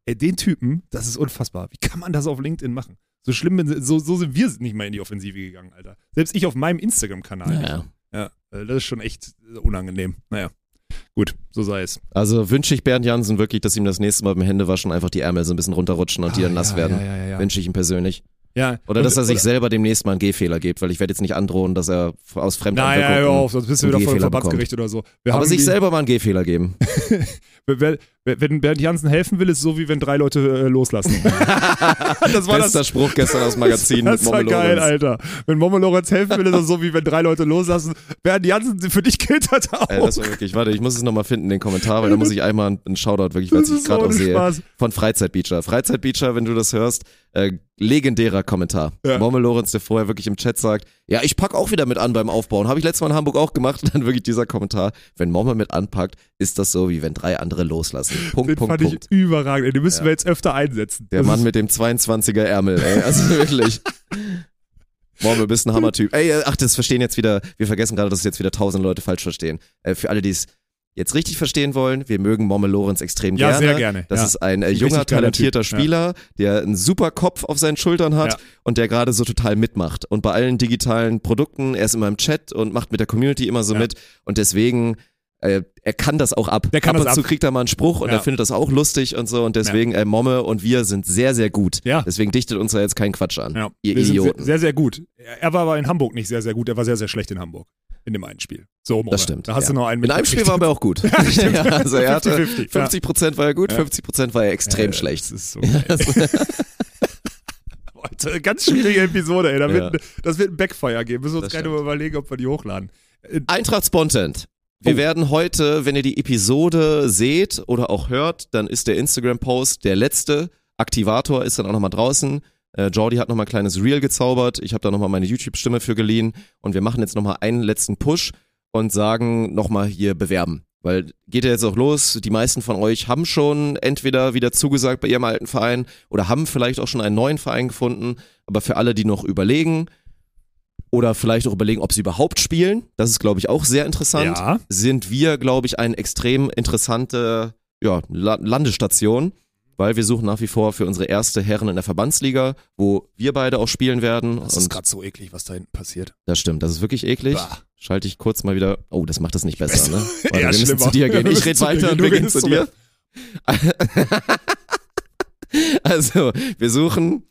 Ey, den Typen, das ist unfassbar. Wie kann man das auf LinkedIn machen? So schlimm, bin- so, so sind wir nicht mal in die Offensive gegangen, Alter. Selbst ich auf meinem Instagram-Kanal. Naja. Ja, äh, das ist schon echt äh, unangenehm. Naja, gut, so sei es. Also wünsche ich Bernd Jansen wirklich, dass ihm das nächste Mal beim Händewaschen einfach die Ärmel so ein bisschen runterrutschen und die dann Ah, nass ja, werden. Ja, ja, ja. ja. Wünsche ich ihm persönlich. Ja. Oder Und- dass er sich oder- selber demnächst mal einen Gehfehler gibt, weil ich werde jetzt nicht androhen, dass er aus Nein, Fremdeinwirkung nein, hör auf, sonst bist du wieder vor dem Verbandsgericht oder so. Wir aber sich die, selber mal einen Gehfehler geben. *laughs* Wenn Bernd Jansen helfen will, ist so wie wenn drei Leute äh, loslassen. *laughs* das war Bester das. Spruch gestern aus dem Magazin Das mit war geil, Lorenz. Alter. Wenn Momo Lorenz helfen will, ist das so wie wenn drei Leute loslassen. Bernd Jansen, für dich gilt das auch. Ey, das war wirklich, warte, ich muss es nochmal finden, den Kommentar, weil da muss ich einmal einen- Shoutout wirklich, weil Das ich gerade so auch sehe. Spaß. Von Freizeitbeacher. Freizeitbeacher, wenn du das hörst, äh, legendärer Kommentar. Ja. Momme Lorenz, der vorher wirklich im Chat sagt, ja, ich pack auch wieder mit an beim Aufbauen. Habe ich letztes Mal in Hamburg auch gemacht. Und *laughs* dann wirklich dieser Kommentar, wenn Momme mit anpackt, ist das so, wie wenn drei andere loslassen. *laughs* Punkt, Den Punkt, fand Punkt. ich überragend. Ey, Den müssen Ja. wir jetzt öfter einsetzen. Der Das Mann mit dem 22er Ärmel, ey. Also *laughs* wirklich. Momme, bist ein Hammertyp. Ey, äh, ach, das verstehen jetzt wieder, wir vergessen gerade, dass es jetzt wieder tausend Leute falsch verstehen. Äh, für alle, die es jetzt richtig verstehen wollen, wir mögen Momme Lorenz extrem Ja, gerne. sehr gerne, Das ja. ist ein äh, junger, talentierter Typ, ja. Spieler, der einen super Kopf auf seinen Schultern hat Ja. und der gerade so total mitmacht. Und bei allen digitalen Produkten, er ist immer im Chat und macht mit der Community immer so Ja. mit. Und deswegen äh, er kann das auch ab. Der kann ab das und zu ab. kriegt er mal einen Spruch und Ja. er findet das auch lustig und so und deswegen äh, Momme und wir sind sehr, sehr gut. Ja. Deswegen dichtet uns da jetzt keinen Quatsch an. Ja, Ihr wir sind Idioten. Sehr, sehr gut. Er war aber in Hamburg nicht sehr, sehr gut. Er war sehr, sehr schlecht in Hamburg. In dem einen Spiel. So, Moritz. Das stimmt. Da hast ja. du noch einen In einem Spiel war er auch gut. *laughs* Ja. Ja, also er hatte 50-50, 50 Prozent war er gut, Ja. 50 Prozent war er extrem schlecht. Das ist so. Alter, *laughs* *laughs* ganz schwierige Episode, ey. Da wird, das wird ein Backfire geben. Müssen wir uns gleich überlegen, ob wir die hochladen. Äh, Eintracht Spontent. Wir Oh. werden heute, wenn ihr die Episode seht oder auch hört, dann ist der Instagram-Post der letzte. Aktivator ist dann auch nochmal draußen. Äh, Jordi hat nochmal ein kleines Reel gezaubert. Ich habe da nochmal meine YouTube-Stimme für geliehen. Und wir machen jetzt nochmal einen letzten Push und sagen nochmal hier bewerben. Weil geht ja jetzt auch los. Die meisten von euch haben schon entweder wieder zugesagt bei ihrem alten Verein oder haben vielleicht auch schon einen neuen Verein gefunden. Aber für alle, die noch überlegen oder vielleicht auch überlegen, ob sie überhaupt spielen, das ist, glaube ich, auch sehr interessant Ja. sind wir, glaube ich, eine extrem interessante ja, La Landestation, weil wir suchen nach wie vor für unsere erste Herren in der Verbandsliga, wo wir beide auch spielen werden. Das ist gerade so eklig, was da hinten passiert. das stimmt, das ist wirklich eklig. Bah. Schalte ich kurz mal wieder. Oh, das macht das nicht besser, ne? Warte, *laughs* Ja, wir müssen schlimmer. zu dir gehen. Ich rede weiter und wir gehen zu dir. *laughs* also, wir suchen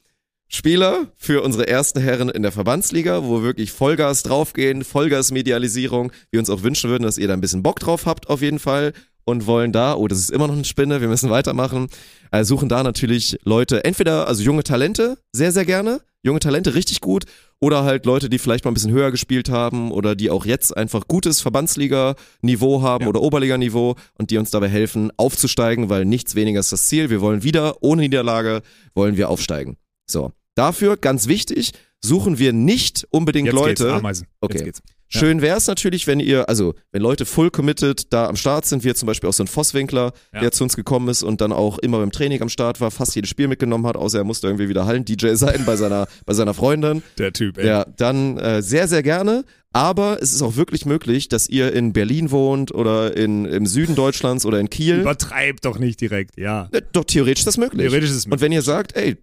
Spieler für unsere ersten Herren in der Verbandsliga, wo wir wirklich Vollgas draufgehen, Vollgas-Medialisierung, wir uns auch wünschen würden, dass ihr da ein bisschen Bock drauf habt, auf jeden Fall. Und wollen da, oh, das ist immer noch eine Spinne, wir müssen weitermachen. Äh, suchen da natürlich Leute, entweder, also junge Talente, sehr, sehr gerne, junge Talente richtig gut, oder halt Leute, die vielleicht mal ein bisschen höher gespielt haben oder die auch jetzt einfach gutes Verbandsliga-Niveau haben Ja. oder Oberliga-Niveau und die uns dabei helfen, aufzusteigen, weil nichts weniger ist das Ziel. Wir wollen wieder, ohne Niederlage, wollen wir aufsteigen. So. Dafür, ganz wichtig, suchen wir nicht unbedingt Jetzt geht's. Leute. Ameisen. Okay. Jetzt geht's. Schön wäre es natürlich, wenn ihr, also wenn Leute full committed da am Start sind, wie zum Beispiel auch so ein Vosswinkler, Ja. der zu uns gekommen ist und dann auch immer beim Training am Start war, fast jedes Spiel mitgenommen hat, außer er musste irgendwie wieder Hallen-DJ sein bei seiner, *laughs* bei seiner Freundin. Der Typ, ey. Ja, dann äh, sehr, sehr gerne. Aber es ist auch wirklich möglich, dass ihr in Berlin wohnt oder in, im Süden Deutschlands oder in Kiel. Übertreib doch nicht direkt, ja. Äh, Doch, theoretisch ist das möglich. Theoretisch ist es Und wenn ihr sagt, ey,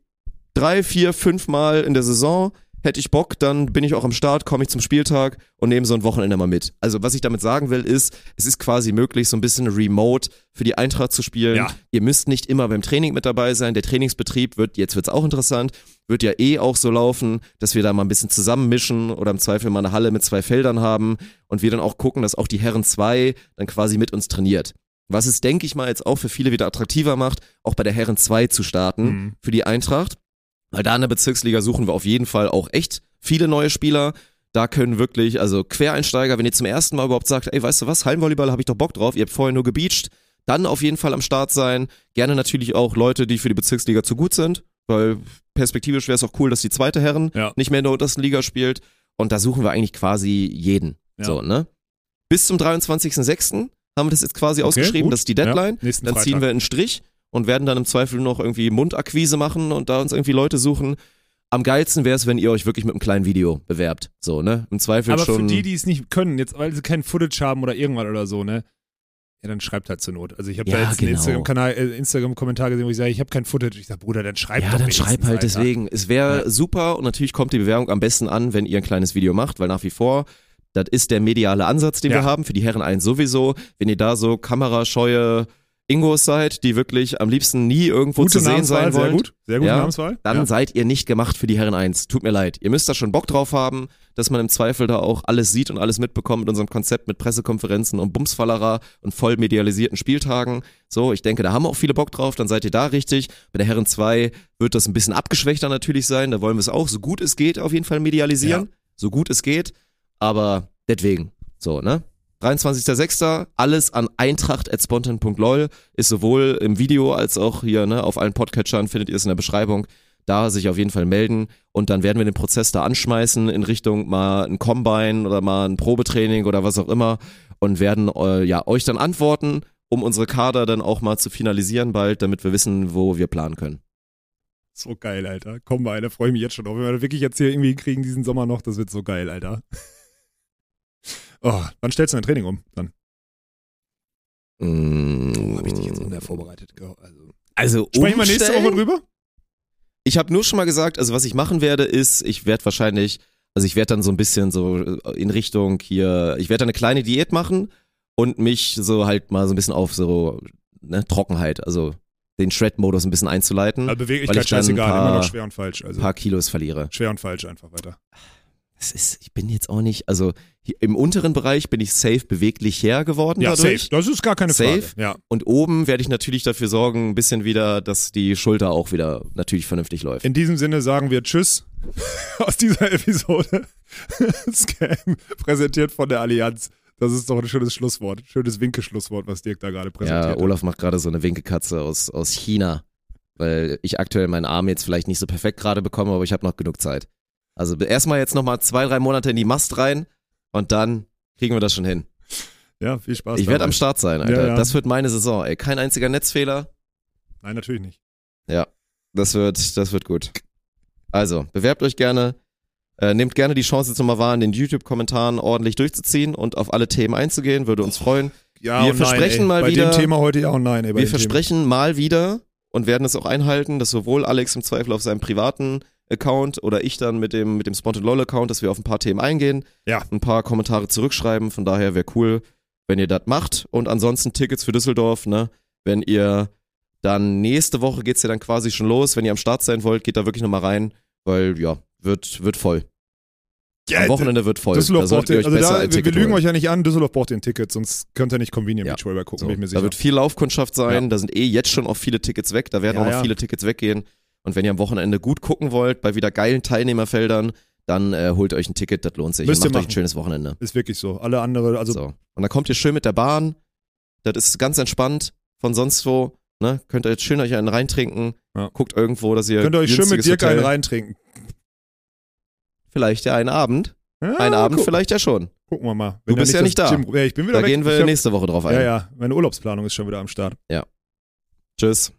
drei, vier, fünf Mal in der Saison hätte ich Bock, dann bin ich auch am Start, komme ich zum Spieltag und nehme so ein Wochenende mal mit. Also was ich damit sagen will, ist, es ist quasi möglich, so ein bisschen remote für die Eintracht zu spielen. Ja. Ihr müsst nicht immer beim Training mit dabei sein. Der Trainingsbetrieb wird, jetzt wird's auch interessant, wird ja eh auch so laufen, dass wir da mal ein bisschen zusammenmischen oder im Zweifel mal eine Halle mit zwei Feldern haben und wir dann auch gucken, dass auch die Herren 2 dann quasi mit uns trainiert. Was es, denke ich mal, jetzt auch für viele wieder attraktiver macht, auch bei der Herren 2 zu starten Mhm. für die Eintracht. Weil da in der Bezirksliga suchen wir auf jeden Fall auch echt viele neue Spieler. Da können wirklich, also Quereinsteiger, wenn ihr zum ersten Mal überhaupt sagt, ey, weißt du was, Hallenvolleyball habe ich doch Bock drauf, ihr habt vorher nur gebeacht, dann auf jeden Fall am Start sein. Gerne natürlich auch Leute, die für die Bezirksliga zu gut sind, weil perspektivisch wäre es auch cool, dass die zweite Herren Ja. nicht mehr in der untersten Liga spielt. Und da suchen wir eigentlich quasi jeden. Ja. So, ne? Bis zum 23.06. haben wir das jetzt quasi Okay, ausgeschrieben, gut. das ist die Deadline. Ja, dann Freitag. ziehen wir einen Strich und werden dann im Zweifel noch irgendwie Mundakquise machen und da uns irgendwie Leute suchen. Am geilsten wäre es, wenn ihr euch wirklich mit einem kleinen Video bewerbt. So, ne? Im Zweifel Aber schon. für die, die es nicht können, jetzt, weil sie kein Footage haben oder irgendwas oder so, ne? Ja, dann schreibt halt zur Not. Also ich habe Ja, da jetzt einen genau. Instagram-Kanal, äh, Instagram-Kommentar gesehen, wo ich sage, ich habe kein Footage. Ich sage, Bruder, dann schreib ja, doch dann schreib halt Alter. deswegen. Es wäre Ja. super und natürlich kommt die Bewerbung am besten an, wenn ihr ein kleines Video macht, weil nach wie vor, das ist der mediale Ansatz, den Ja. wir haben, für die Herren eins sowieso. Wenn ihr da so kamerascheue Ingos seid, die wirklich am liebsten nie irgendwo Gute zu sehen sein wollen, sehr gut. Sehr gute Ja, Namenswahl. dann ja. seid ihr nicht gemacht für die Herren 1. Tut mir leid. Ihr müsst da schon Bock drauf haben, dass man im Zweifel da auch alles sieht und alles mitbekommt mit unserem Konzept mit Pressekonferenzen und Bumsfallerer und voll medialisierten Spieltagen. So, ich denke, da haben auch viele Bock drauf, dann seid ihr da richtig. Bei der Herren 2 wird das ein bisschen abgeschwächter natürlich sein, da wollen wir es auch so gut es geht auf jeden Fall medialisieren. So gut es geht, aber deswegen. So, ne? 23.06. Alles an eintracht.spontan.lol ist sowohl im Video als auch hier ne, auf allen Podcatchern findet ihr es in der Beschreibung. Da sich auf jeden Fall melden und dann werden wir den Prozess da anschmeißen in Richtung mal ein Combine oder mal ein Probetraining oder was auch immer und werden äh, ja euch dann antworten, um unsere Kader dann auch mal zu finalisieren bald, damit wir wissen, wo wir planen können. So geil, Alter. Mal, da freue ich mich jetzt schon drauf. Wenn wir das wirklich jetzt hier irgendwie kriegen diesen Sommer noch, das wird so geil, Alter. Oh, wann stellst du dein Training um? Dann. Mm, Habe ich dich jetzt unvorbereitet. Also, Also sprechen wir nächste? Woche drüber? Ich habe nur schon mal gesagt, also was ich machen werde, ist, ich werde wahrscheinlich, also ich werde dann so ein bisschen so äh, in Richtung hier, ich werde eine kleine Diät machen und mich so halt mal so ein bisschen auf so ne, Trockenheit, also den Shred-Modus ein bisschen einzuleiten, Also weil Beweglichkeit ich dann scheißegal, immer noch schwer und falsch. Also ein paar Kilos verliere. schwer und falsch einfach weiter. Das ist, ich bin jetzt auch nicht, also hier im unteren Bereich bin ich safe beweglicher geworden Ja, dadurch. safe. Das ist gar keine Safe. Frage. Ja. Und oben werde ich natürlich dafür sorgen, ein bisschen wieder, dass die Schulter auch wieder natürlich vernünftig läuft. In diesem Sinne sagen wir Tschüss *laughs* aus dieser Episode. *laughs* Scam präsentiert von der Allianz. Das ist doch ein schönes Schlusswort. Schönes Winke-Schlusswort, was Dirk da gerade präsentiert Ja, hat. Olaf macht gerade so eine Winkekatze aus, aus China, weil ich aktuell meinen Arm jetzt vielleicht nicht so perfekt gerade bekomme, aber ich habe noch genug Zeit. Also erstmal jetzt nochmal zwei, drei Monate in die Mast rein und dann kriegen wir das schon hin. Ja, viel Spaß. Ich werde am Start sein, Alter. Ja, ja. Das wird meine Saison, ey. Kein einziger Netzfehler. Nein, natürlich nicht. Das wird, das wird gut. Also, bewerbt euch gerne. Äh, nehmt gerne die Chance jetzt nochmal wahr, in den YouTube-Kommentaren ordentlich durchzuziehen und auf alle Themen einzugehen. Würde uns freuen. Ja, Wir nein, versprechen ey. mal bei wieder- dem Thema heute ja und nein. Ey, bei Wir dem Thema. versprechen mal wieder und werden es auch einhalten, dass sowohl Alex im Zweifel auf seinem privaten Account oder ich dann mit dem, mit dem Spot LOL Account, dass wir auf ein paar Themen eingehen, Ja. ein paar Kommentare zurückschreiben. Von daher wäre cool, wenn ihr das macht. Und ansonsten Tickets für Düsseldorf, ne? Wenn ihr dann nächste Woche geht's ja dann quasi schon los. Wenn ihr am Start sein wollt, geht da wirklich nochmal rein, weil ja, wird, wird voll. Ja, Am Wochenende wird voll. Düsseldorf da braucht ihr ihr, euch also besser da, ein wir, wir lügen euch ja nicht an, Düsseldorf braucht den Ticket, sonst könnt ihr nicht Convenient Ja. Beach Volleyball gucken, So, bin ich mir da sicher. wird viel Laufkundschaft sein, Ja. da sind eh jetzt schon auch viele Tickets weg, da werden Ja, auch noch viele Tickets weggehen. Und wenn ihr am Wochenende gut gucken wollt, bei wieder geilen Teilnehmerfeldern, dann äh, holt euch ein Ticket, das lohnt sich. Müsst und ihr macht euch ein schönes Wochenende. Ist wirklich so. Alle andere, also so. Und dann kommt ihr schön mit der Bahn, das ist ganz entspannt, von sonst wo, ne? Könnt ihr jetzt schön euch einen reintrinken, Ja. guckt irgendwo, dass ihr könnt ihr euch schön mit Dirk einen Hotel- reintrinken. Vielleicht ja einen Abend, Ja, einen Abend guck, vielleicht ja schon. Gucken wir mal. Du bist ja nicht da. Gym, ja, ich bin wieder Da weg. gehen wir hab, nächste Woche drauf ein. Ja, ja, meine Urlaubsplanung ist schon wieder am Start. Tschüss.